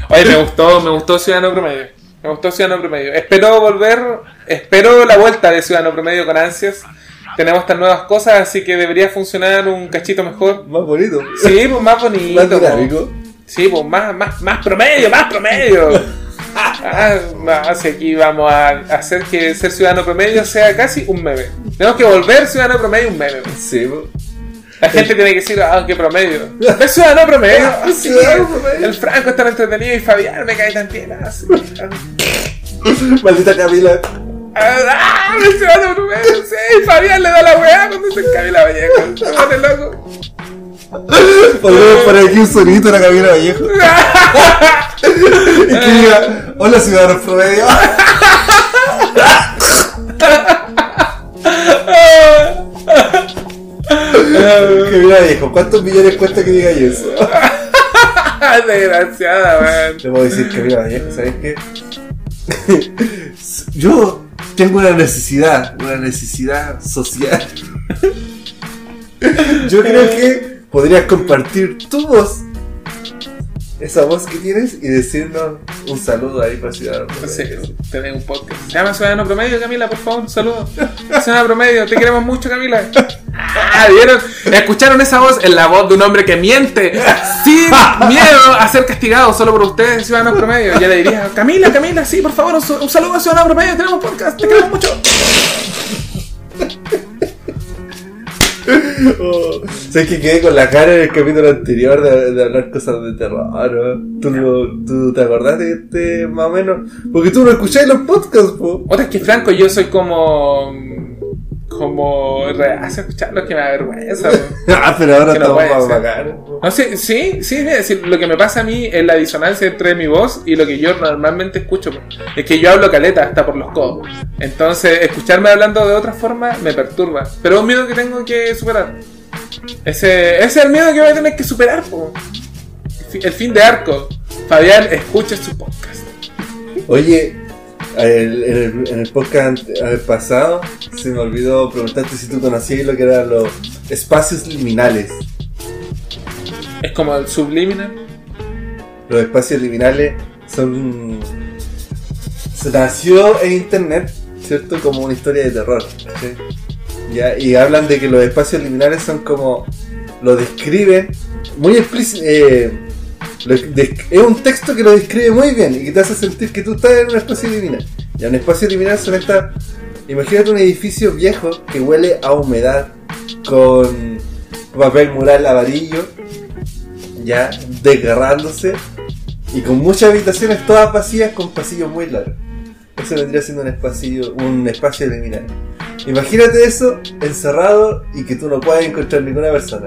Oye, me gustó, me gustó Ciudadano Promedio. Me gustó Ciudadano Promedio. Espero volver, espero la vuelta de Ciudadano Promedio con ansias. Tenemos estas nuevas cosas, así que debería funcionar un cachito mejor. Más bonito. Sí, pues más bonito. Más po. dinámico. Sí, pues más, más, más promedio, más promedio. Ah, no, si aquí vamos a hacer que ser ciudadano promedio sea casi un meme. Tenemos que volver ciudadano promedio un meme. Sí, po. La gente tiene que decir, ah, qué promedio. *laughs* Es ciudadano promedio. *laughs* Ah, Ah, sí, promedio. El Franco es tan entretenido y Fabián me cae tan bien. Ah, sí. *laughs* Maldita Camila. Ah, el ciudadano promedio, sí. Fabián le da la weá cuando se Camila Vallejo. Pone loco. Podemos poner aquí un sonito a la Camila Vallejo. y que diga, hola ciudadanos promedio. Camila Vallejo, ¿cuántos millones cuesta que diga eso? *laughs* Desgraciada, weón. Le puedo decir Camila Vallejo, ¿sabes qué? *laughs* Yo tengo una necesidad, una necesidad social. *laughs* Yo creo que podrías compartir tu voz, esa voz que tienes, y decirnos un saludo ahí para Ciudadano. Sí, tenés un podcast. Se llama Ciudadano Promedio, Camila, por favor, un saludo. Ciudadano Promedio, te queremos mucho, Camila. Ah, ¿vieron? ¿Escucharon esa voz? Es la voz de un hombre que miente sin miedo a ser castigado solo por ustedes, Ciudadano Promedio. Ya le diría, Camila, Camila, sí, por favor, un saludo a Ciudadano Promedio, tenemos podcast, te queremos mucho. Oh, *laughs* sé que quedé con la cara en el capítulo anterior de, hablar cosas de terror. ¿no? ¿Tú, no- ¿Tú te acordás de este más o menos? Porque tú no escucháis los podcasts, po. Otra es que, Franco, yo soy como. Como. reacio a escucharlo, que me da vergüenza. weón. *laughs* Ah, pero ahora Que no ser. bacanes. po. No sé, sí, sí, es decir, lo que me pasa a mí es la disonancia entre mi voz y lo que yo normalmente escucho. Es que yo hablo caleta hasta por los codos. Entonces, escucharme hablando de otra forma me perturba. Pero es un miedo que tengo que superar. Ese, ese es el miedo que voy a tener que superar, po. El fin de arco. Fabián, escucha su podcast. Oye, el- en, el, en el podcast pasado se me olvidó preguntarte si tú conocías lo que eran los espacios liminales. Es como el subliminal. Los espacios liminales son. Se nació en internet, ¿cierto? Como una historia de terror. ¿sí? Ya, y hablan de que los espacios liminales son como. Lo describen muy explícito. eh, es un texto que lo describe muy bien y que te hace sentir que tú estás en un espacio liminal. Ya, un espacio liminal son estas. Imagínate un edificio viejo que huele a humedad con papel mural amarillo, ya desgarrándose Y con muchas habitaciones todas vacías con pasillos muy largos. Eso vendría siendo un espacio, un espacio liminal. Imagínate eso encerrado y que tú no puedas encontrar ninguna persona.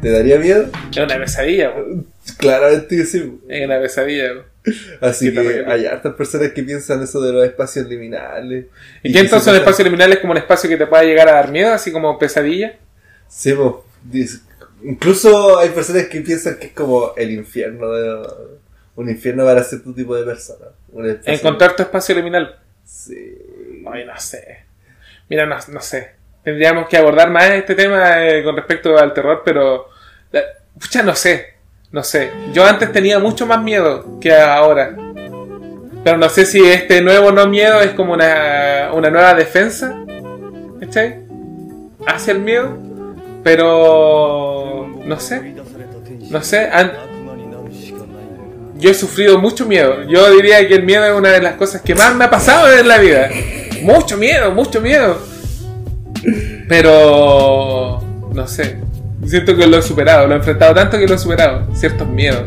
¿Te daría miedo? Es una pesadilla. Claramente sí. Es una pesadilla, po. Así Qué que hay hartas personas que piensan eso de los espacios liminales. ¿Y qué que entonces trata- espacio liminal es como un espacio que te pueda llegar a dar miedo, así como pesadilla? Sí. Dice- incluso hay personas que piensan que es como el infierno de, un infierno para cierto tipo de personas. Encontrar tu espacio liminal. Sí. Ay, no sé. Mira, no, no sé. Tendríamos que abordar más este tema eh, con respecto al terror, pero. la- Pucha, no sé. No sé. Yo antes tenía mucho más miedo que ahora. Pero no sé si este nuevo no miedo es como una, una nueva defensa. ¿Cachai? Hacia el miedo. Pero. No sé. No sé. yo he sufrido mucho miedo. Yo diría que el miedo es una de las cosas que más me ha pasado en la vida. Mucho miedo, mucho miedo. Pero no sé. Siento que lo he superado, lo he enfrentado tanto que lo he superado. Ciertos miedos.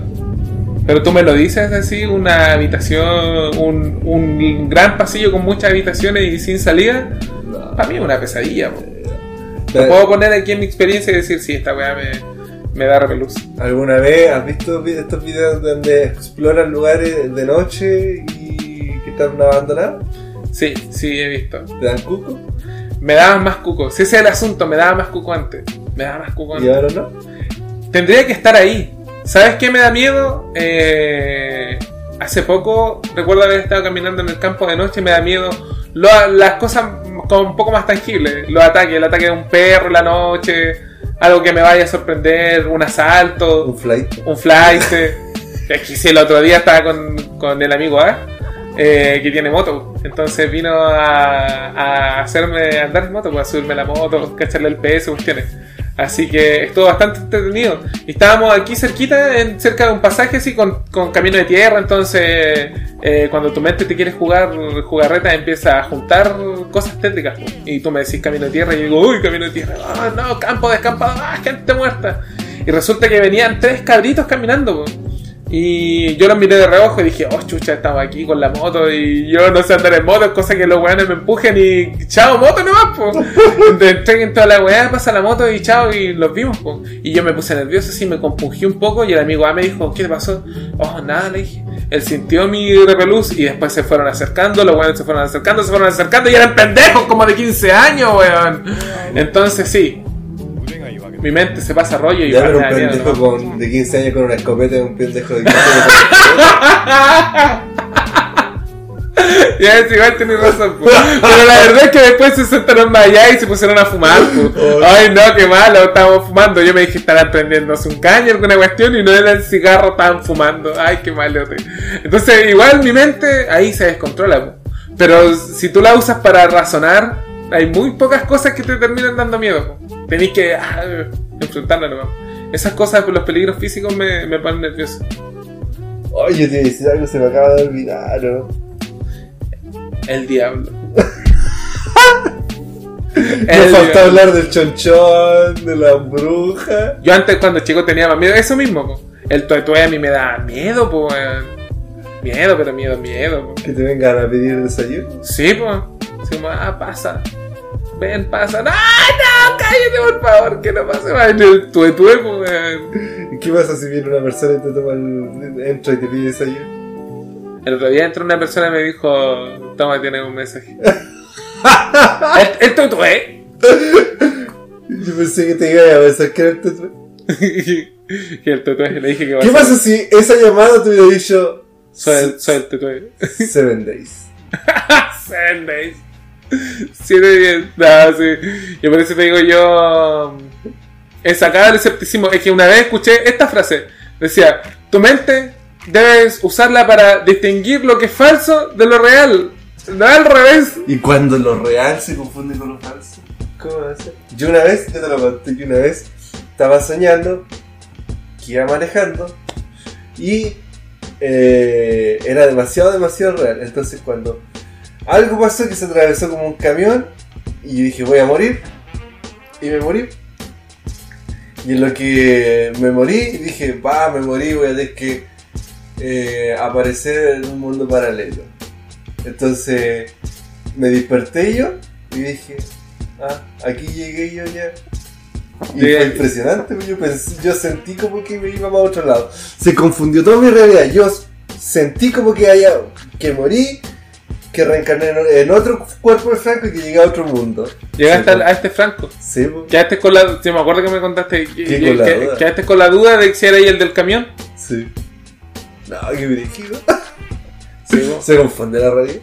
Pero tú me lo dices así, una habitación, un, un gran pasillo con muchas habitaciones y sin salida. Para mí es una pesadilla. po. Lo puedo poner aquí en mi experiencia y decir, sí, esta weá me, me da repelús. ¿Alguna vez has visto vi- estos videos donde exploran lugares de noche y que están abandonados? Sí, sí, he visto. ¿Te dan cuco? Me daban más cuco. Si ese es el asunto, me daba más cuco antes. Me ¿Y ahora no? Tendría que estar ahí. ¿Sabes qué me da miedo? Eh, hace poco recuerdo haber estado caminando en el campo de noche y me da miedo lo- las cosas con un poco más tangibles. Los ataques, el ataque de un perro en la noche, algo que me vaya a sorprender, un asalto, Un flight. un flight. *laughs* Es que si el otro día estaba con, con el amigo A, eh, que tiene moto. Entonces vino a, a hacerme andar en moto, pues, a subirme la moto, cacharle el PS, cuestiones. Así que estuvo bastante entretenido. Y estábamos aquí cerquita, cerca de un pasaje así con, camino de tierra. Entonces, eh, cuando tu mente te quiere jugar jugarreta, empieza a juntar cosas tétricas. Y tú me decís camino de tierra y yo digo, uy, camino de tierra. Ah, no, campo descampado, ah, gente muerta. Y resulta que venían tres cabritos caminando. Y yo los miré de reojo y dije, oh chucha, estamos aquí con la moto y yo no sé andar en moto, es cosa que los weones me empujen y chao, moto nomás, po. *laughs* Entreguen toda la weá, pasa la moto y chao, y los vimos, po. Y yo me puse nervioso, así me compungí un poco y el amigo A me dijo, ¿qué te pasó? Oh, nada, le dije. Él sintió mi repelús y después se fueron acercando, los weones se fueron acercando, se fueron acercando y eran pendejos como de 15 años, weón. Entonces sí, mi mente se pasa rollo y Ya, me un pendejo con, de 15 años con una escopeta es un pendejo de 15 años. *laughs* Ya es igual tenés razón, po. Pero la verdad es que después se sentaron más allá y se pusieron a fumar, po. Ay no, qué malo, estábamos fumando. Yo me dije estarán prendiéndose un caño, alguna cuestión, y no era el cigarro, estaban fumando. Ay, qué malo. Entonces, igual mi mente ahí se descontrola, po. Pero si tú la usas para razonar, hay muy pocas cosas que te terminan dando miedo, po. Tenés que ah, enfrentarla nomás. Esas cosas, los peligros físicos me, me ponen nervioso. Oye, te decir algo, se me acaba de olvidar, ¿no? El diablo. *laughs* Me falta hablar del chonchón, de la bruja. Yo antes cuando chico tenía más miedo, eso mismo, po. el tuetue a mí me da miedo, weón. Miedo, pero miedo, miedo, po. Que te vengan a pedir desayuno. Sí. Así como, ah, pasa. Ven, pasa. ¡No, no! ¡Cállate, por favor! Que no pase más en el tuetue, po, weón. ¿Y qué pasa si viene una persona y te toma el... entra y te pide desayuno? El otro día entró una persona y me dijo, toma, tienes un mensaje. *laughs* el, el tuetue. *laughs* Yo pensé que te iba a pensar que era el tuetue. *laughs* que el tuetue, le dije que va ¿Qué pasa si esa llamada te hubiera dicho Soy el, soy el tuetue. Seven Days? Seven days. Siete días. No, sí. Yo por eso te digo yo. Es sacar el escepticismo. Es que una vez escuché esta frase. Decía, tu mente debes usarla para distinguir lo que es falso de lo real. No al revés. Y cuando lo real se confunde con lo falso. ¿Cómo va a ser? Yo una vez, yo te lo conté, que una vez estaba soñando que iba manejando y eh, era demasiado, demasiado real. Entonces cuando algo pasó que se atravesó como un camión y yo dije voy a morir y me morí. Y en lo que me morí dije, va, me morí, voy a tener que eh, aparecer en un mundo paralelo. Entonces me desperté yo y dije, ah, aquí llegué yo ya. Y fue impresionante, yo, pensé- yo sentí como que me iba para otro lado. Se confundió toda mi realidad. Yo sentí como que haya, que morí, que reencarné en, otro cuerpo de Franco y que llegué a otro mundo. Llegaste Sí, a, a este Franco. Sí, po. Quedaste con la. Si me acuerdo que me contaste. que- ¿Qué que- con la que- duda? Quedaste con la duda de si era ahí el del camión. sí. No, qué brígido. *laughs* Sí. Se confunde la realidad.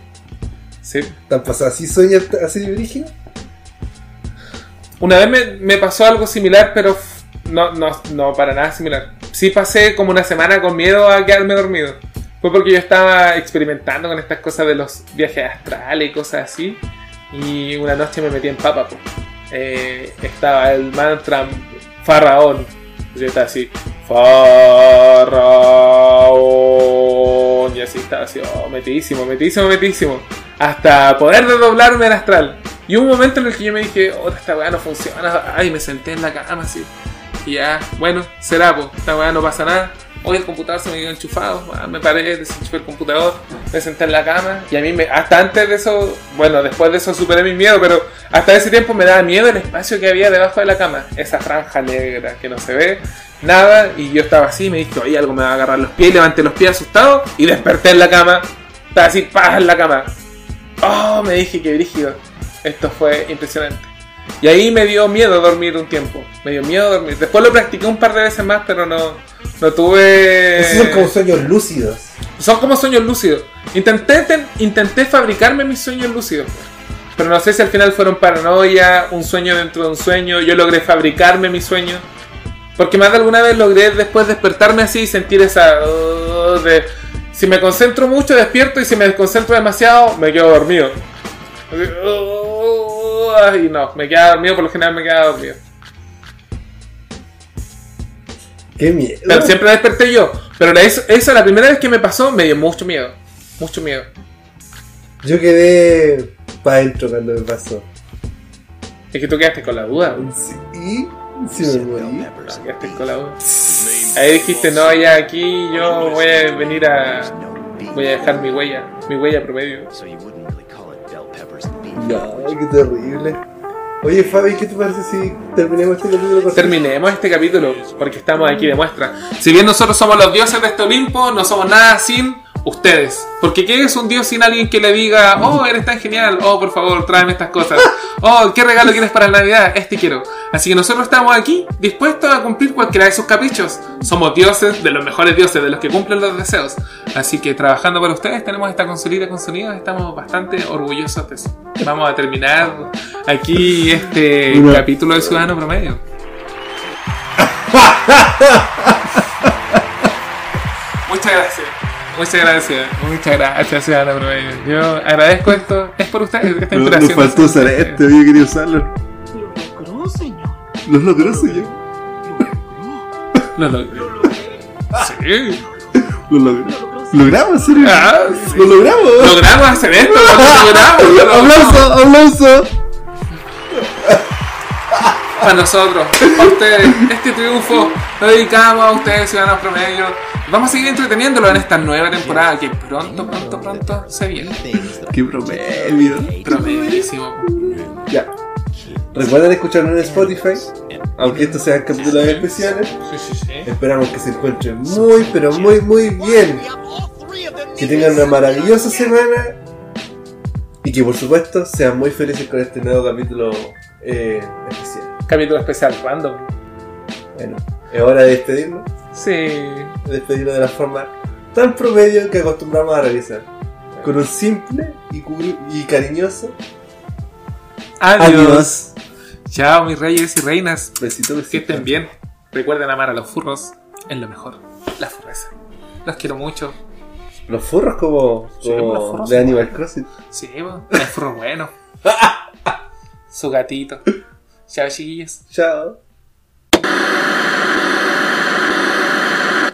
sí. ¿Te han pasado así sueños así de brígido? Una vez me, me pasó algo similar, pero no, no, no para nada similar. Sí pasé como una semana con miedo a quedarme dormido. Fue porque yo estaba experimentando con estas cosas de los viajes astrales y cosas así. Y una noche me metí en papa. po. Eh, estaba el mantra Faraón. Yo estaba así. Faraón. Y así estaba así. oh, metidísimo, metidísimo, metidísimo. Hasta poder desdoblarme en astral. Y hubo un momento en el que yo me dije, oh, esta weá no funciona. Ay, me senté en la cama así. Y ya, bueno, será, pues, esta weá no pasa nada. Hoy el computador se me quedó enchufado, ah, me paré, desenchufé el computador, me senté en la cama y a mí, me, hasta antes de eso, bueno, después de eso superé mi miedo, pero hasta ese tiempo me daba miedo el espacio que había debajo de la cama, esa franja negra que no se ve, nada, y yo estaba así, me dije, oye, algo me va a agarrar los pies, levanté los pies asustado y desperté en la cama, estaba así, paz en la cama. Oh, me dije que brígido. Esto fue impresionante. Y ahí me dio miedo dormir un tiempo. Me dio miedo dormir. Después lo practiqué un par de veces más, pero no, no tuve. Esos son como sueños lúcidos. Son como sueños lúcidos. Intenté, ten- intenté fabricarme mis sueños lúcidos. Pero no sé si al final fueron paranoia, un sueño dentro de un sueño. Yo logré fabricarme mis sueños. Porque más de alguna vez logré después despertarme así y sentir esa... uh, de, si me concentro mucho, despierto y si me desconcentro demasiado, me quedo dormido. Así, Y no, me quedaba dormido, por lo general me quedaba dormido. Qué miedo. Pero siempre desperté yo. Pero eso, eso la primera vez que me pasó me dio mucho miedo. Mucho miedo. Yo quedé para adentro cuando me pasó. Es que tú quedaste con la duda. Sí, sí me morí. No, quedaste con la duda. Ahí dijiste, no, ya aquí yo voy a venir a... Voy a dejar mi huella. Mi huella promedio. No, qué terrible. Oye, Fabi, ¿qué te parece si terminemos este capítulo? con- Terminemos este capítulo porque estamos aquí de muestra. Si bien nosotros somos los dioses de este Olimpo, no somos nada sin ustedes. Porque ¿qué es un dios sin alguien que le diga, oh, eres tan genial, oh, por favor, tráeme estas cosas, oh, ¿qué regalo quieres para la Navidad? Este quiero. Así que nosotros estamos aquí dispuestos a cumplir cualquiera de sus caprichos. Somos dioses de los mejores dioses, de los que cumplen los deseos. Así que trabajando para ustedes tenemos esta consolita con sonido, estamos bastante orgullosos de eso. Vamos a terminar aquí este capítulo de Ciudadano Promedio. *laughs* Muchas gracias. Muchas gracias. Muchas gracias, Ciudadano Promedio. Yo agradezco esto. Es por ustedes. Esta No, nos faltó usar este, había querido usarlo. Lo logró, señor. Los logró, señor. Lo logré. Sí. Lo logró. ¿Logramos, serio? Ah, sí. ¡Lo logramos! Logramos hacer esto. Lo logramos. lo logramos. ¡Aplauso! ¡Aplauso! Para nosotros, para ustedes, este triunfo lo dedicamos a ustedes, ciudadanos promedio. Vamos a seguir entreteniéndolo en esta nueva temporada que pronto, pronto, pronto se viene. ¡Qué promedio! Promedísimo. Ya. Recuerden escucharnos en Spotify. Aunque estos sean capítulos especiales. Sí, sí, sí. Esperamos que se encuentren muy, pero muy, muy bien. Que tengan una maravillosa semana. Y que por supuesto sean muy felices con este nuevo capítulo eh, especial. Capítulo especial, ¿cuándo? Bueno, es hora de despedirnos. Sí. De despedirnos de la forma tan promedio que acostumbramos a realizar. Con un simple y, y cariñoso Adiós. Chao, mis reyes y reinas. besito, besito. Que estén bien. Recuerden amar a los furros. Es lo mejor. La furreza. Los quiero mucho. Los furros como, Sí, como los furros de Animal Crossing. Sí, el furro bueno. *laughs* Su gatito. Chao, chiquillos. Chao.